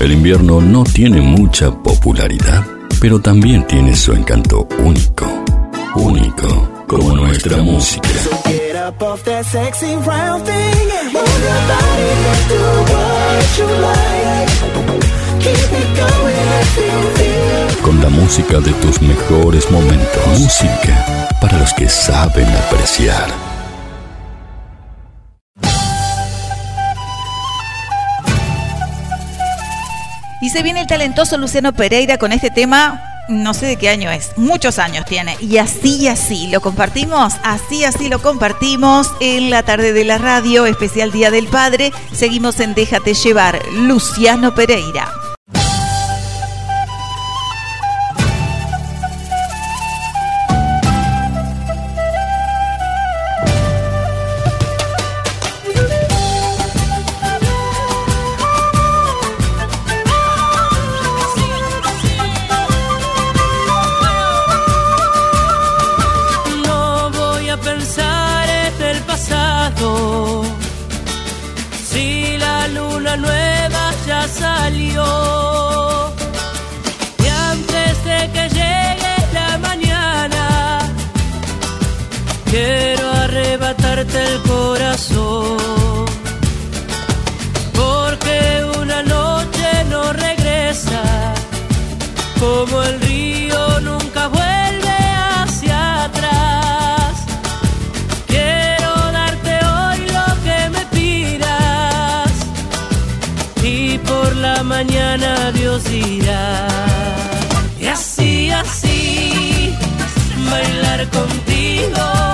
El invierno no tiene mucha popularidad, pero también tiene su encanto único. Único, como nuestra música. Con la música de tus mejores momentos. Música para los que saben apreciar. Y se viene el talentoso Luciano Pereira con este tema, no sé de qué año es, muchos años tiene. Y así y así lo compartimos, así así lo compartimos en la tarde de la radio, especial Día del Padre. Seguimos en Déjate llevar, Luciano Pereira. contigo.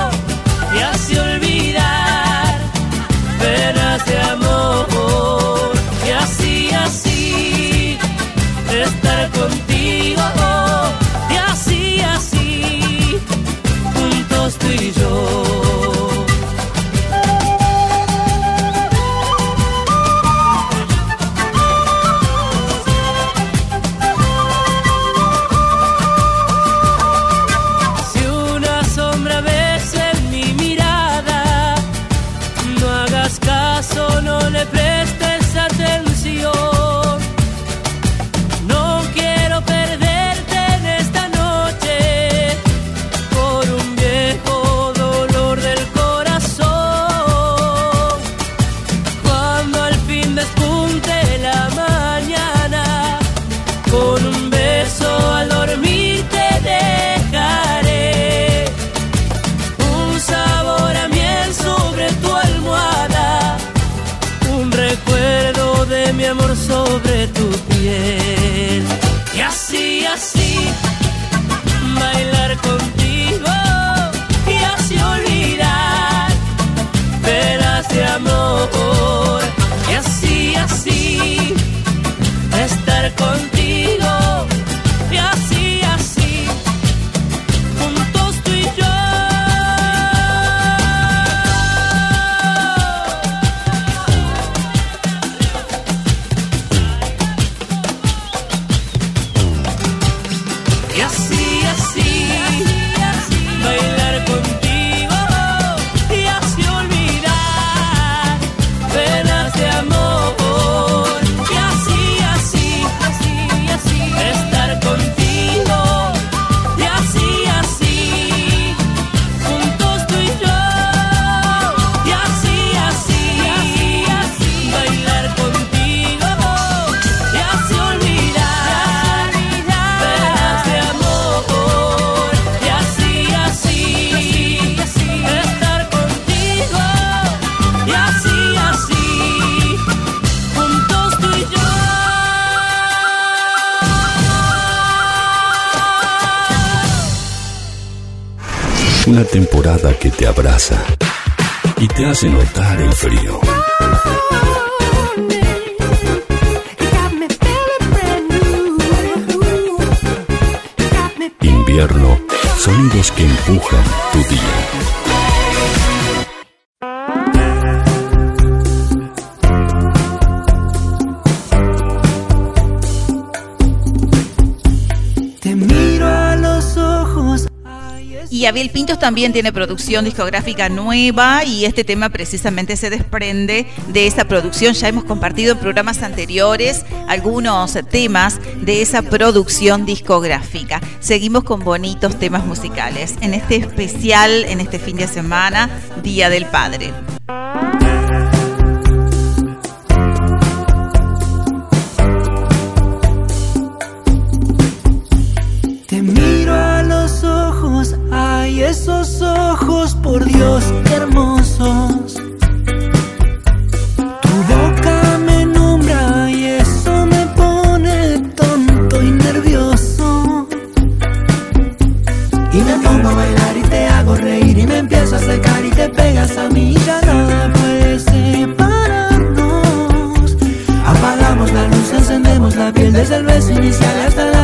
heaven que te abraza y te hace notar el frío. Invierno, sonidos que empujan tu día. Gabriel Pintos también tiene producción discográfica nueva y este tema precisamente se desprende de esa producción. Ya hemos compartido en programas anteriores algunos temas de esa producción discográfica. Seguimos con bonitos temas musicales en este especial, en este fin de semana, Día del Padre. por Dios, qué hermosos. Tu boca me nombra y eso me pone tonto y nervioso. Y me pongo a bailar y te hago reír y me empiezo a secar y te pegas a mí. Ya nada puede separarnos. Apagamos la luz, encendemos la piel desde el beso inicial hasta la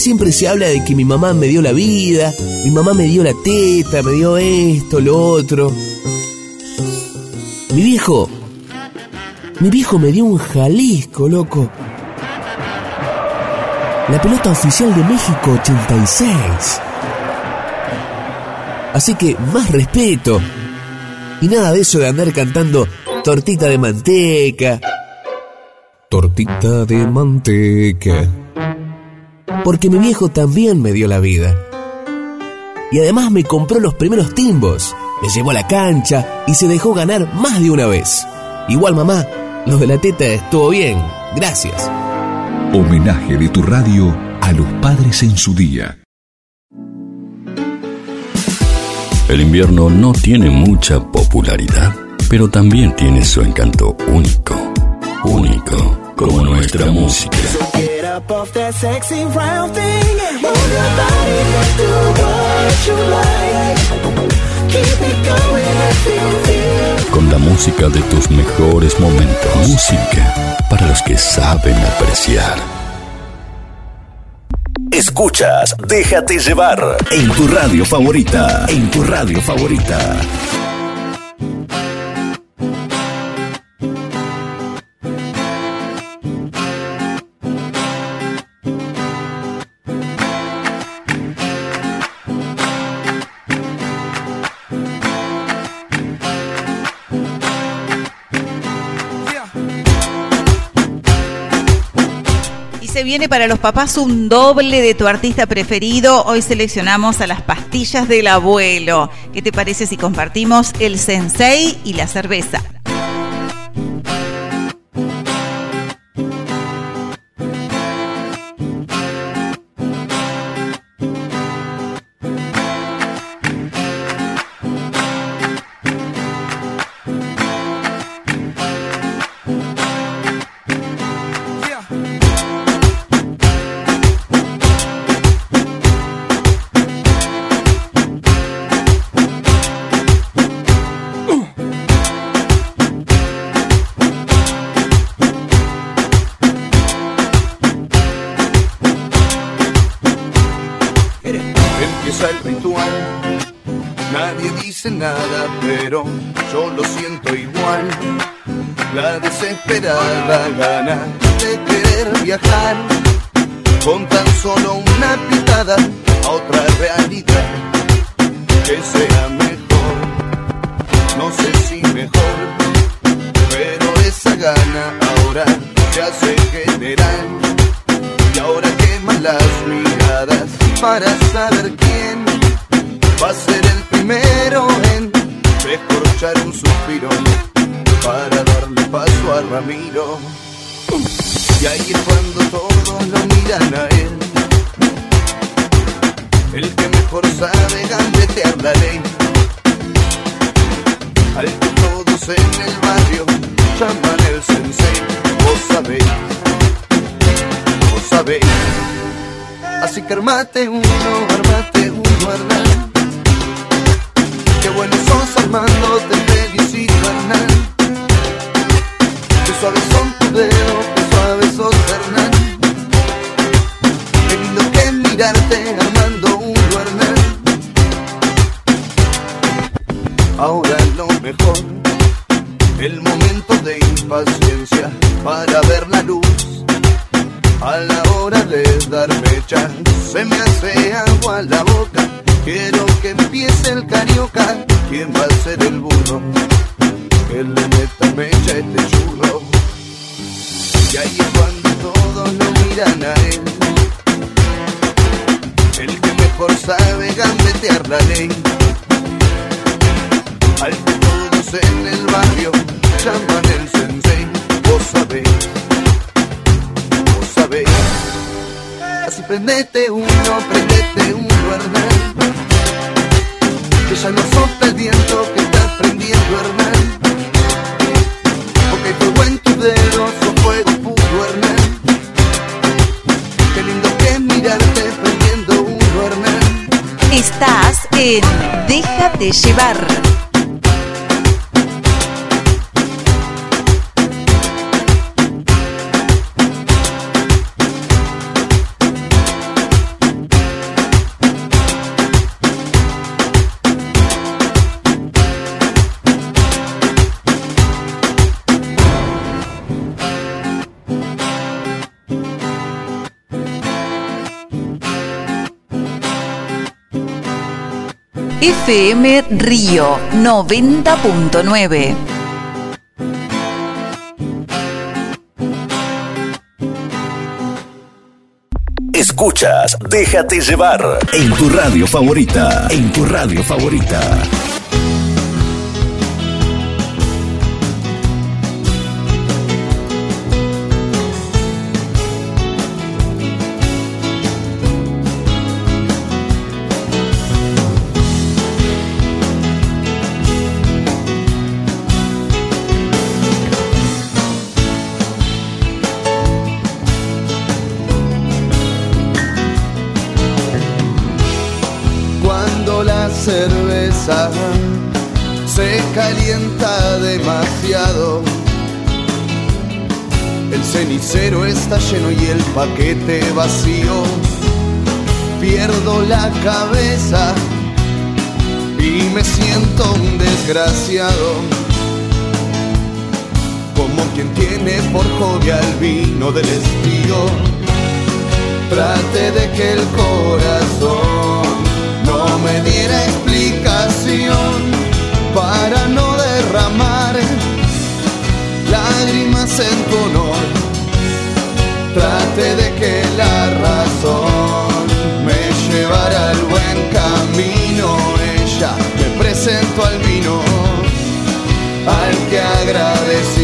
siempre se habla de que mi mamá me dio la vida, mi mamá me dio la teta, me dio esto, lo otro. Mi viejo, mi viejo me dio un Jalisco, loco. La pelota oficial de México 86. Así que más respeto. Y nada de eso de andar cantando tortita de manteca. Tortita de manteca. Porque mi viejo también me dio la vida. Y además me compró los primeros timbos, me llevó a la cancha y se dejó ganar más de una vez. Igual mamá, lo de la teta estuvo bien, gracias. Homenaje de tu radio a los padres en su día. El invierno no tiene mucha popularidad, pero también tiene su encanto único. Único, como nuestra música. Get up off that sexy round thing and move your body and do what you like. Keep it going if you feel. Con la música de tus mejores momentos. Música para los que saben apreciar. Escuchas Déjate llevar en tu radio favorita. En tu radio favorita. Viene para los papás un doble de tu artista preferido. Hoy seleccionamos a las pastillas del abuelo. ¿Qué te parece si compartimos el sensei y la cerveza? Lo siento igual. La desesperada gana de querer viajar con tan solo una pitada a otra realidad que sea mejor. No sé si mejor, pero esa gana ahora se hace general. Y ahora queman las miradas para saber quién va a ser el primero en descorchar un suspiro para darle paso a Ramiro. Y ahí es cuando todos lo miran a él. El que mejor sabe gambetear la ley. Al que todos en el barrio llaman el sensei. Vos sabéis, vos sabéis. Así que armate uno, armate uno, Hernán. Qué bueno sos Armando, te felicito Hernán. Qué suaves son tus dedos, qué suaves sos Hernán. Qué que mirarte Armando uno, Hernán. Ahora lo mejor, el momento de impaciencia para ver la luz. A la hora de darme chance, se me hace agua la boca. Quiero que empiece el carioca. ¿Quién va a ser el burro? Que le meta mecha este churro. Y ahí es cuando todos lo miran a él. El que mejor sabe gambetear la ley. Al que todos en el barrio llaman el sensei. Vos sabéis, prendete uno, prendete uno, Hernán. Que ya no sopla el viento que está prendiendo, Hernán. Porque hay fuego en tus dedos, son fuego puro, Hernán. Qué lindo que mirarte prendiendo uno, Hernán. Estás en Déjate llevar. FM Río 90.9. Escuchas Déjate llevar en tu radio favorita. En tu radio favorita. Cerveza se calienta demasiado, el cenicero está lleno y el paquete vacío. Pierdo la cabeza y me siento un desgraciado. Como quien tiene por hobby al vino del estío. Trate de que el corazón me diera explicación para no derramar lágrimas en tu honor. Trate de que la razón me llevara al buen camino. Ella me presentó al vino, al que agradecido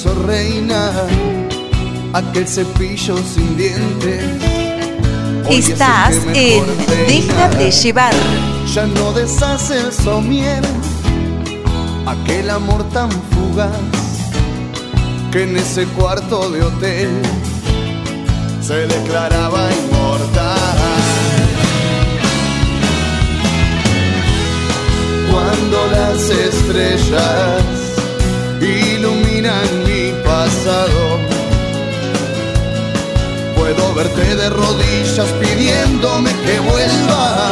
hizo reina, aquel cepillo sin dientes. hoy Estás en. Déjate llevar. Ya no deshace el somier, aquel amor tan fugaz que en ese cuarto de hotel se declaraba inmortal. Cuando las estrellas iluminan Puedo verte de rodillas pidiéndome que vuelva.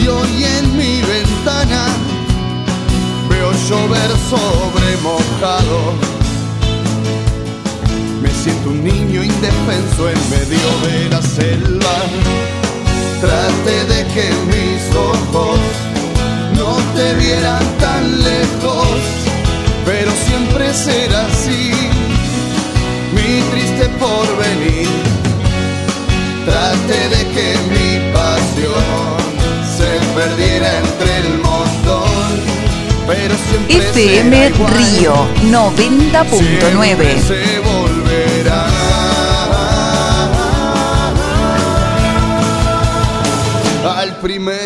Y hoy en mi ventana veo llover sobre mojado. Me siento un niño indefenso en medio de la selva. Trate de que mis ojos no te vieran tan lejos, pero siempre será así este porvenir. Trate de que mi pasión se perdiera entre el montón. Pero siempre este FM Río 90.9 se volverá. Al primer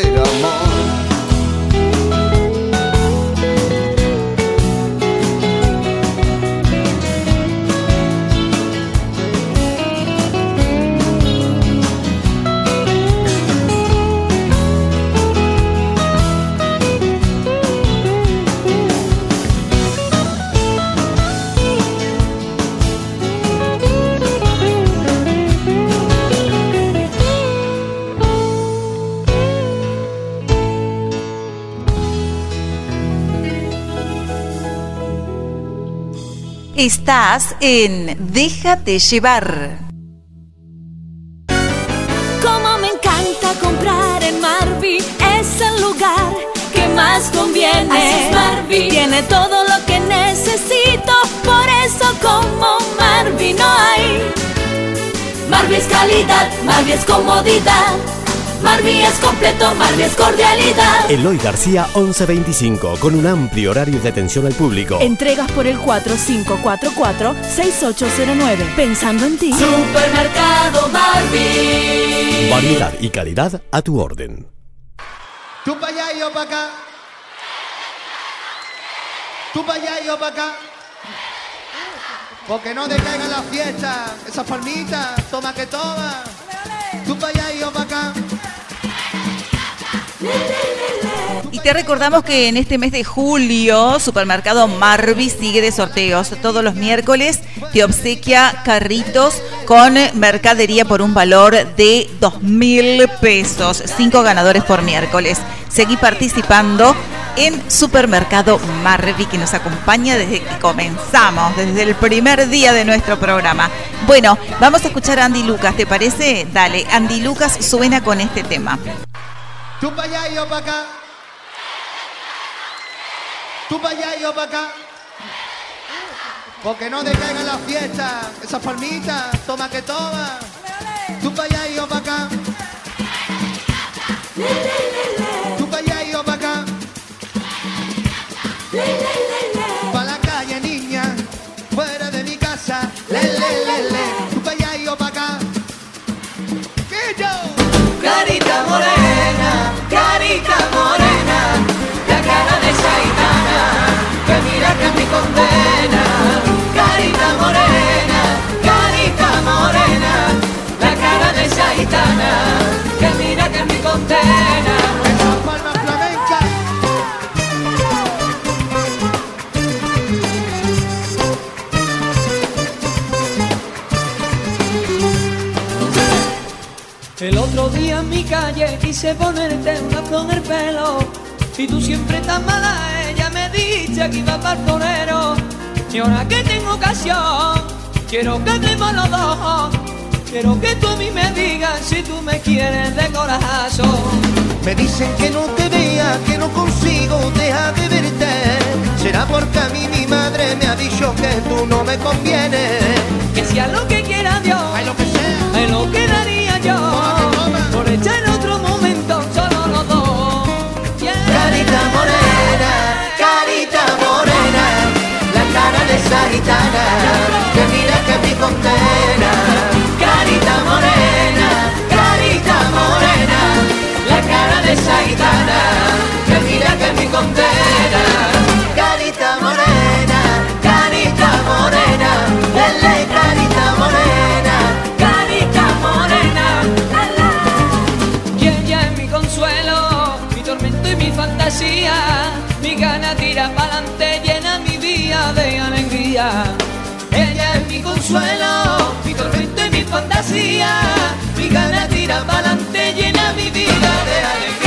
Estás en Déjate llevar. Como me encanta comprar en Marvi, es el lugar que más conviene. Así es, Marvi. Tiene todo lo que necesito, por eso como Marvi no hay. Marvi es calidad, Marvi es comodidad. Marvi es completo, Marvi es cordialidad. Eloy García 1125, con un amplio horario de atención al público. Entregas por el 4544-6809. Pensando en ti. Supermercado Marvi. Variedad y calidad a tu orden. Tú para allá y yo para acá. Tú para allá y yo para acá. Porque no decaiga la fiesta. Esas palmitas, toma que toma. Tú para allá y yo para acá. Y te recordamos que en este mes de julio, Supermercado Marvi sigue de sorteos. Todos los miércoles te obsequia carritos con mercadería por un valor de dos mil pesos. Cinco ganadores por miércoles. Seguí participando en Supermercado Marvi que nos acompaña desde que comenzamos, desde el primer día de nuestro programa. Bueno, vamos a escuchar a Andy Lucas, ¿te parece? Dale, Andy Lucas suena con este tema. Tú para allá y yo para acá. Tú para allá y yo para acá. Porque no decaiga la fiesta. Esas palmitas, toma que toma. Tú para allá y yo para acá. Tú para allá y yo para acá. Pa' la calle, niña, fuera de mi casa. Le, le, le. Tú para allá y yo para acá. ¿Qué yo? Carita morena, El otro día en mi calle quise ponerte una flor en el pelo. Y tú siempre tan mala, ella me dice que iba para el torero Y ahora que tengo ocasión, quiero que estemos los dos Quiero que tú a mí me digas si tú me quieres de corazón Me dicen que no te vea, que no consigo dejar de verte. Será porque a mí mi madre me ha dicho que tú no me convienes. Que sea lo que quiera Dios, Ay, lo que sea. es lo que daría yo Por echar otro momento solo los dos Yeah. Carita morena, carita morena, la cara de esa gitana, que mira que mi condena. Esa gitana, que mira que mi condena. Carita morena, carita morena, lele, carita morena, carita morena, Y ella es mi consuelo, mi tormento y mi fantasía. Mi gana tira pa'lante, llena mi vida de alegría. Ella es mi consuelo, mi tormento y mi fantasía. Mi gana tira pa'lante, llena mi vida de alegría.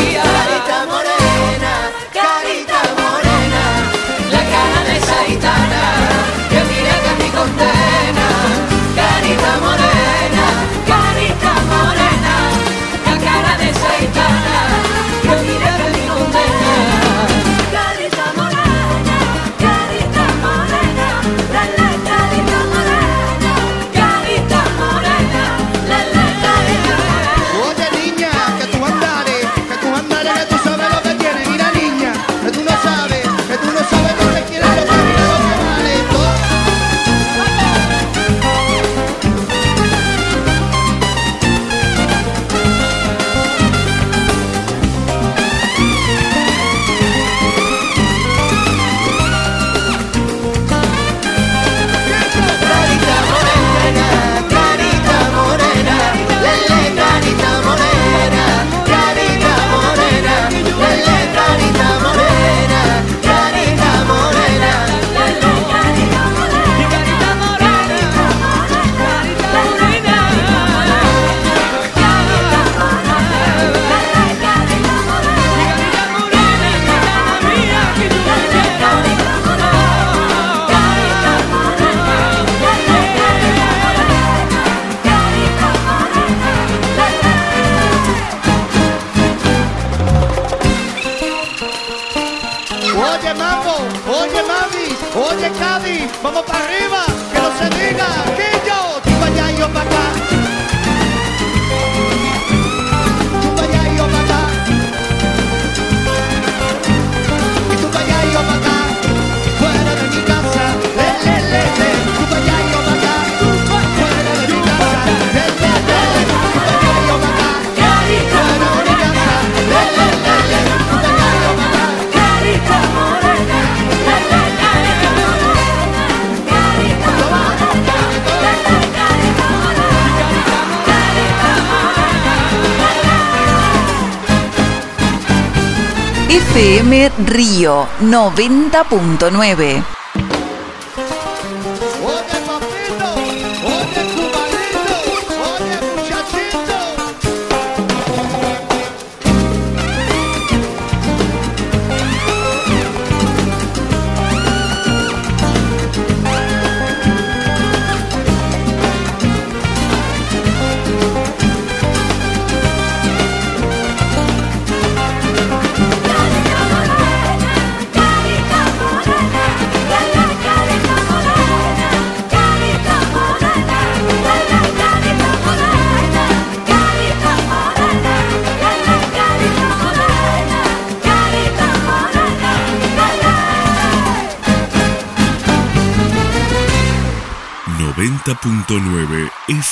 Río 90.9.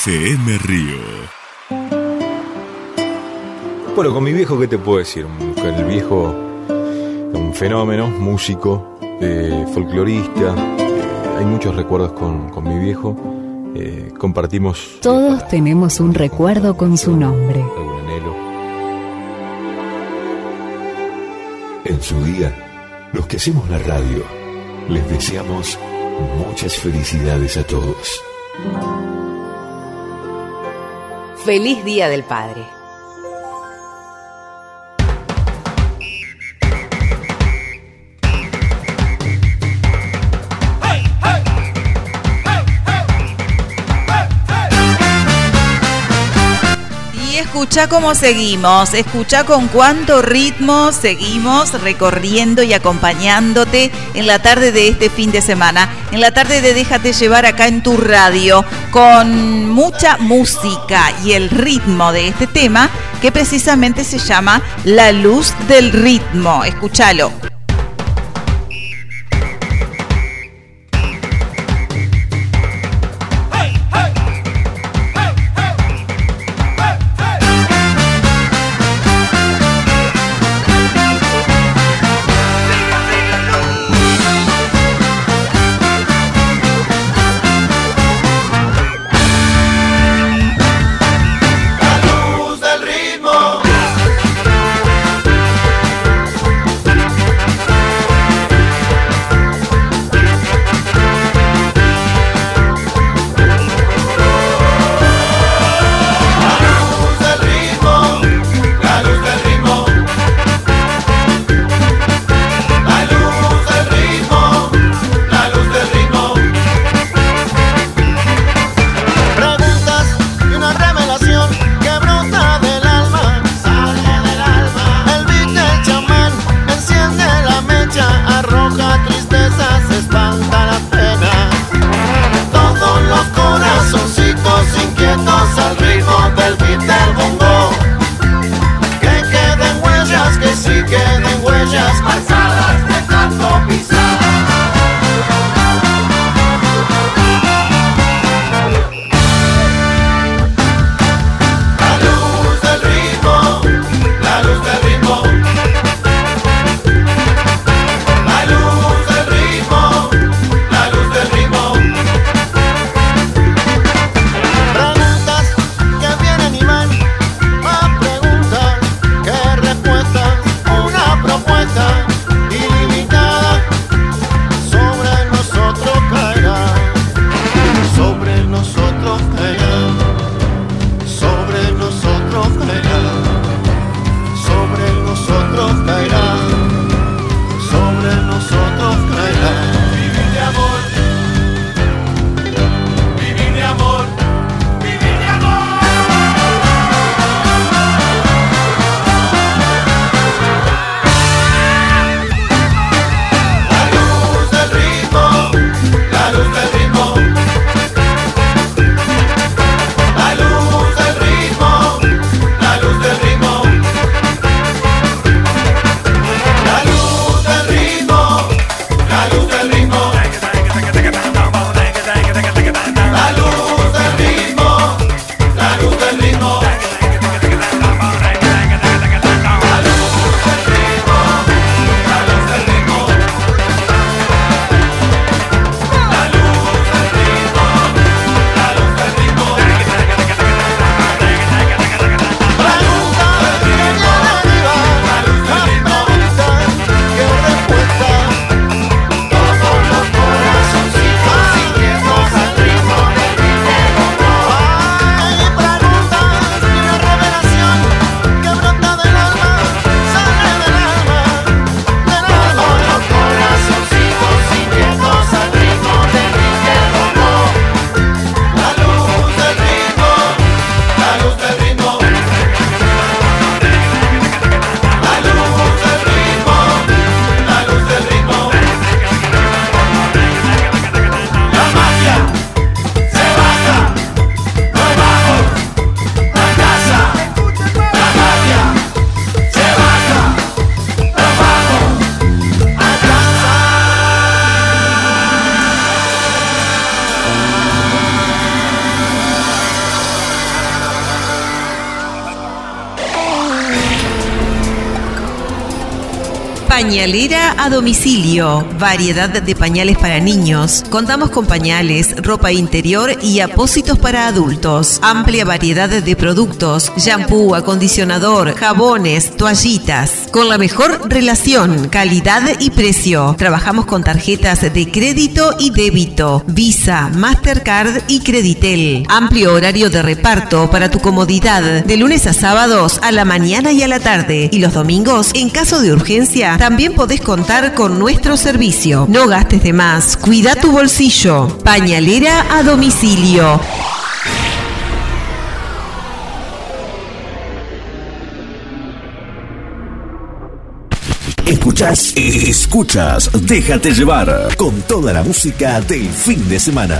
FM Río. Bueno, con mi viejo, ¿qué te puedo decir? El viejo, un fenómeno, músico, eh, folclorista. eh, hay muchos recuerdos con, con mi viejo. eh, compartimos Todos tenemos un recuerdo con su nombre. algún anhelo. En su día, los que hacemos la radio, les deseamos muchas felicidades a todos. Feliz Día del Padre. Escucha cómo seguimos, escucha con cuánto ritmo seguimos recorriendo y acompañándote en la tarde de este fin de semana, en la tarde de Déjate llevar acá en tu radio, con mucha música y el ritmo de este tema que precisamente se llama La luz del ritmo. Escúchalo. Pañalera a domicilio. Variedad de pañales para niños. Contamos con pañales, ropa interior y apósitos para adultos. Amplia variedad de productos. Shampoo, acondicionador, jabones, toallitas. Con la mejor relación, calidad y precio. Trabajamos con tarjetas de crédito y débito. Visa, Mastercard y Creditel. Amplio horario de reparto para tu comodidad. De lunes a sábados a la mañana y a la tarde. Y los domingos, en caso de urgencia, también podés contar con nuestro servicio. No gastes de más. Cuida tu bolsillo. Pañalera a domicilio. Escuchas, escuchas, déjate llevar con toda la música del fin de semana.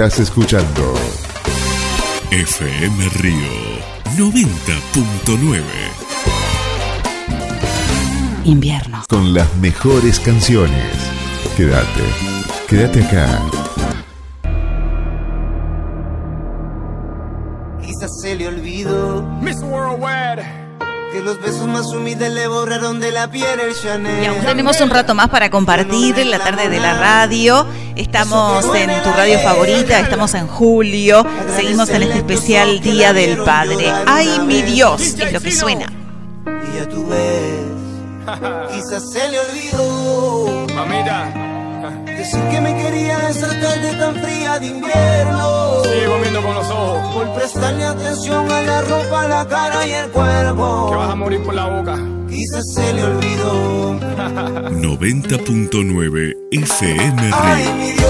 Estás escuchando FM Río 90.9. Invierno. con las mejores canciones. Quédate, quédate acá. Quizás se le olvidó Miss Worldwide que los besos más humildes le borraron de la piel el Chanel. Y aún tenemos un rato más para compartir la tarde de la radio. Estamos en tu radio favorita, estamos en julio, seguimos en este especial Día del Padre. ¡Ay, mi Dios! Es lo que suena. Y ya tú ves, quizás se le olvidó. Mamita, Decir que me quería esa tarde tan fría de invierno. Sigo viendo con los ojos. Por prestarle atención a la ropa, la cara y el cuerpo. Que vas a morir por la boca. Quizás se le olvidó. 90.9 FM Ay, Río. mi Dios.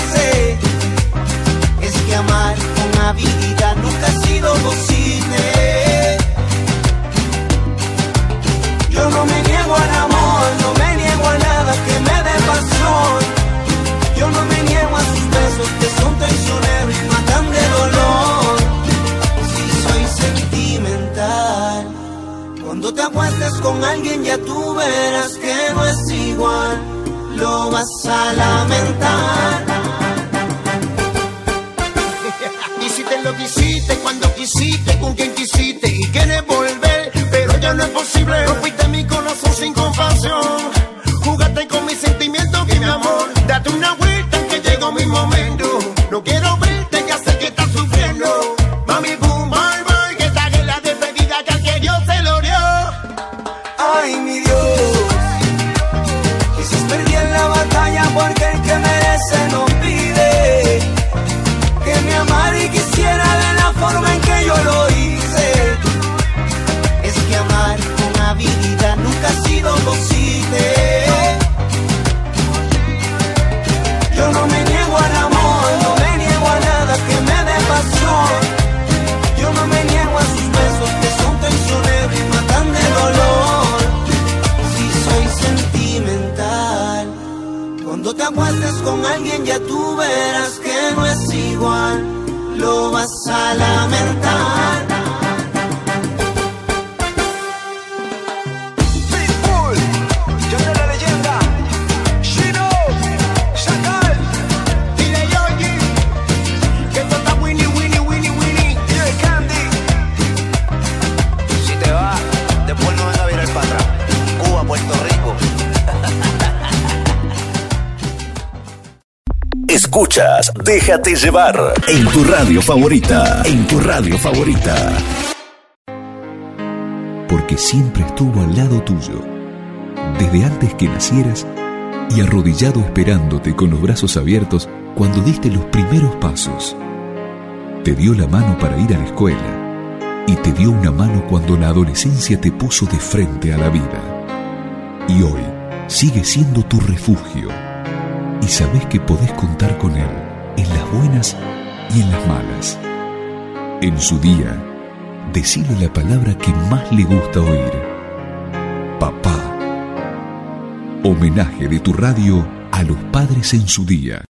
Habilidad nunca ha sido posible. Déjate llevar en tu radio favorita. En tu radio favorita. porque siempre estuvo al lado tuyo, desde antes que nacieras y arrodillado esperándote con los brazos abiertos cuando diste los primeros pasos. Te dio la mano para ir a la escuela y te dio una mano cuando la adolescencia te puso de frente a la vida. Y hoy sigue siendo tu refugio y sabes que podés contar con él buenas y en las malas. En su día, decile la palabra que más le gusta oír. Papá. Homenaje de tu radio a los padres en su día.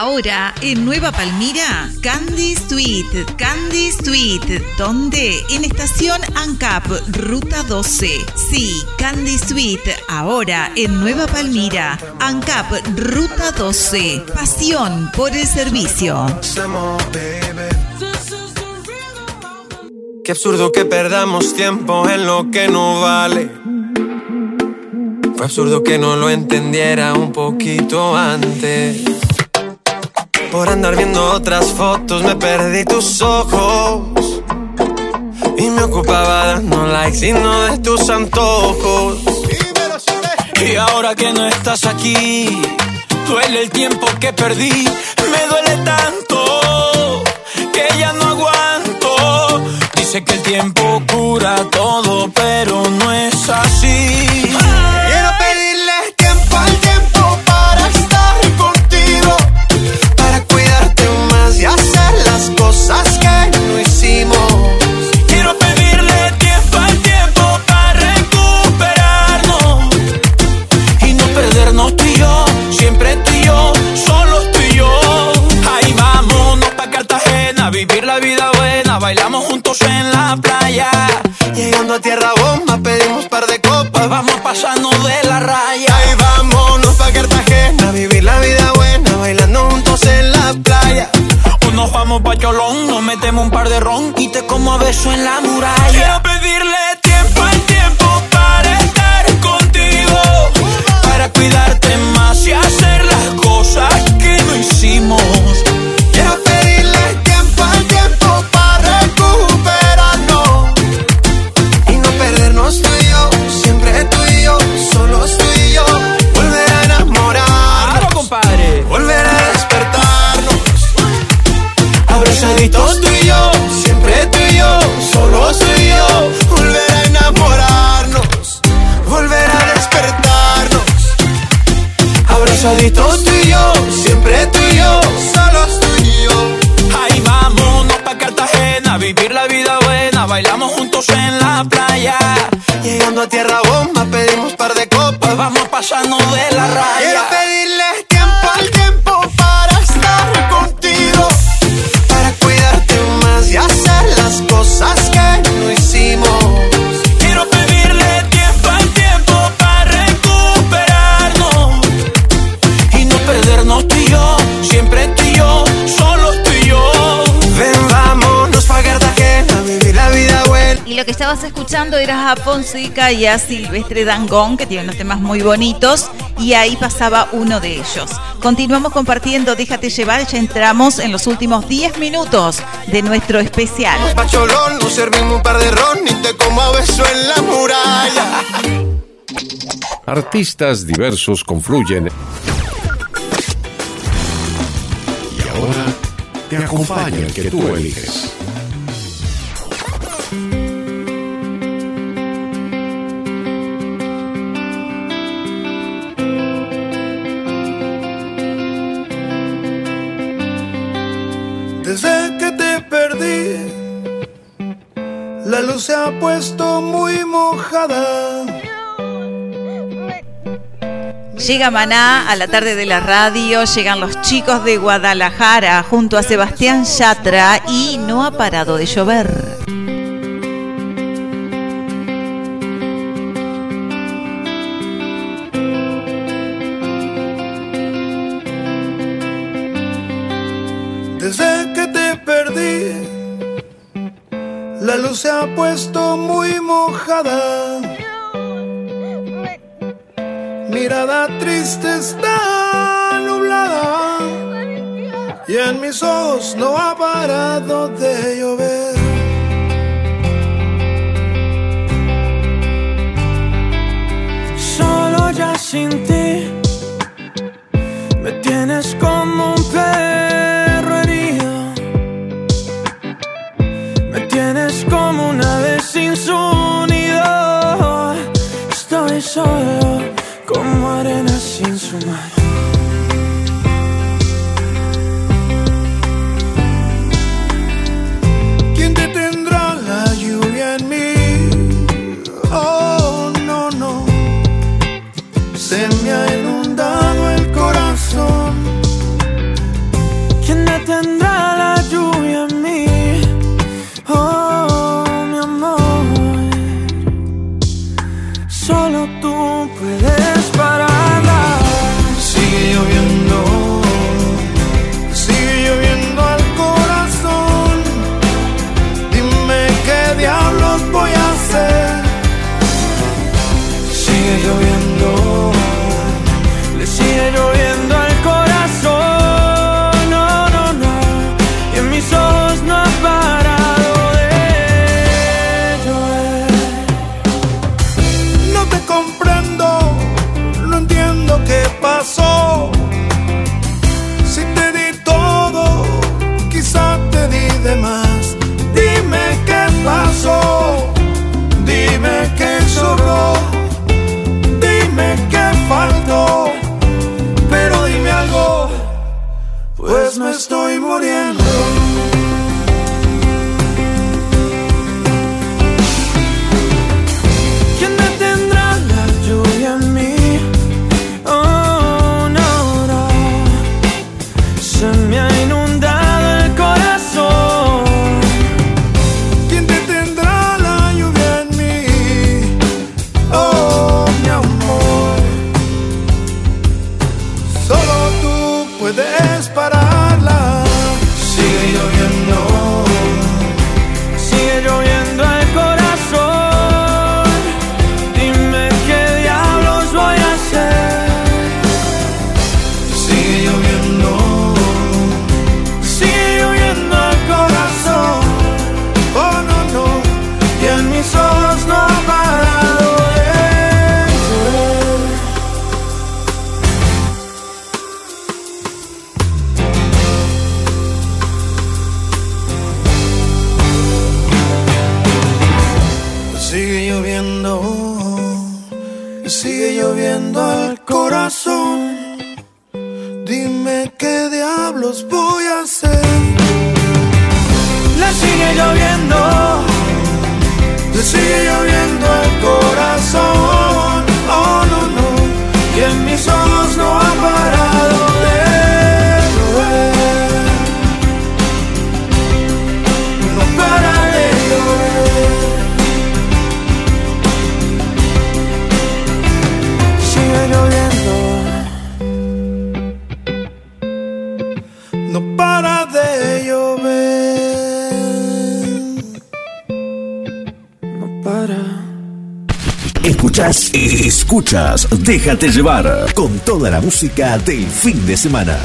Ahora, en Nueva Palmira, Candy Sweet. Candy Sweet. ¿Dónde? En Estación ANCAP, Ruta 12. Sí, Candy Sweet. Ahora, en Nueva Palmira. ANCAP, Ruta 12. Pasión por el servicio. Qué absurdo que perdamos tiempo en lo que no vale. Fue absurdo que no lo entendiera un poquito antes. Por andar viendo otras fotos me perdí tus ojos. Y me ocupaba dando likes y no de tus antojos. Y ahora que no estás aquí Duele el tiempo que perdí. Me duele tanto Que ya no aguanto. Dice que el tiempo cura todo tierra escuchando era a Fonseca y a Silvestre Dangón, que tienen los temas muy bonitos, y ahí pasaba uno de ellos. Continuamos compartiendo Déjate llevar, ya entramos en los últimos 10 minutos de nuestro especial. Artistas diversos confluyen. Y ahora te acompaña el que tú eliges. Llega Maná a la tarde de la radio, llegan los chicos de Guadalajara junto a Sebastián Yatra y no ha parado de llover. Déjate llevar con toda la música del fin de semana.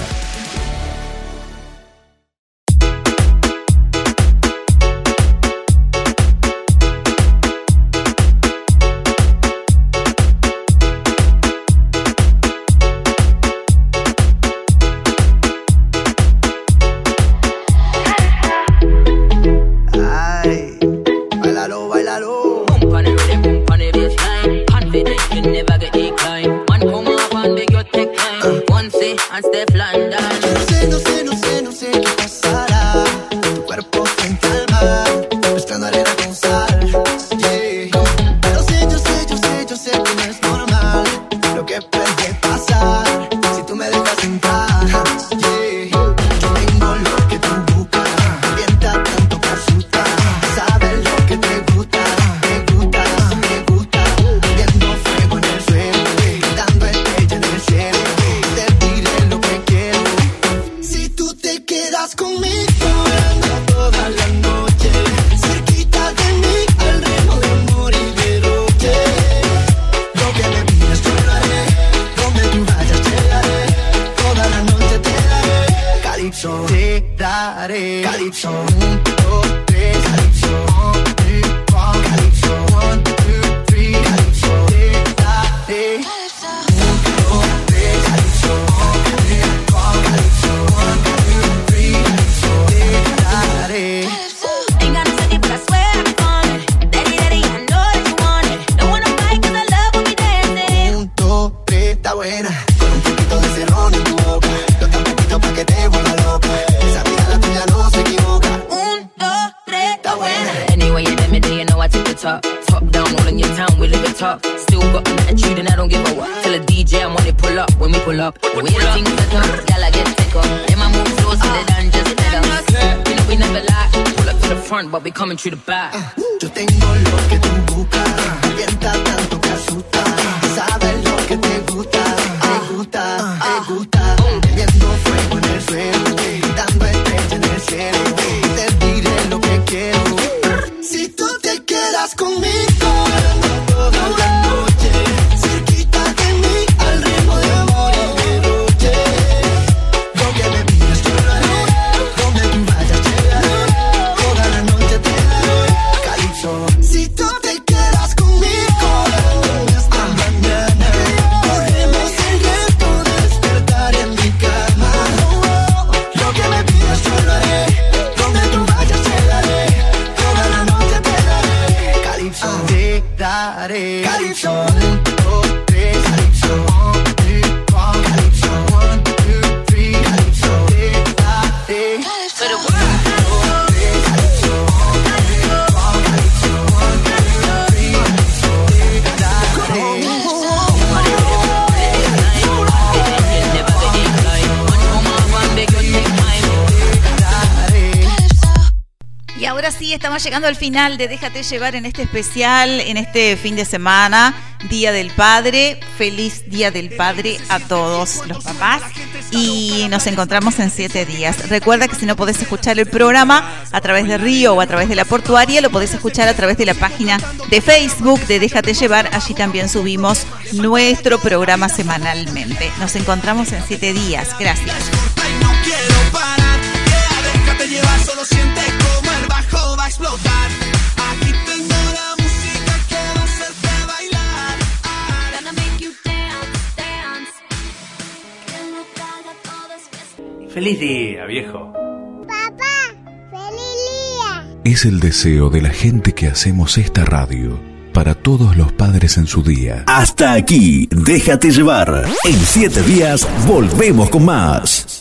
Llegando al final de Déjate llevar en este especial, en este fin de semana, Día del Padre. Feliz Día del Padre a todos los papás. Y nos encontramos en siete días. Recuerda que si no podés escuchar el programa a través de Río o a través de la portuaria, lo podés escuchar a través de la página de Facebook de Déjate llevar. Allí también subimos nuestro programa semanalmente. Nos encontramos en siete días. Gracias. Feliz día, viejo. Es el deseo de la gente que hacemos esta radio para todos los padres en su día. Hasta aquí, déjate llevar. En siete días volvemos con más.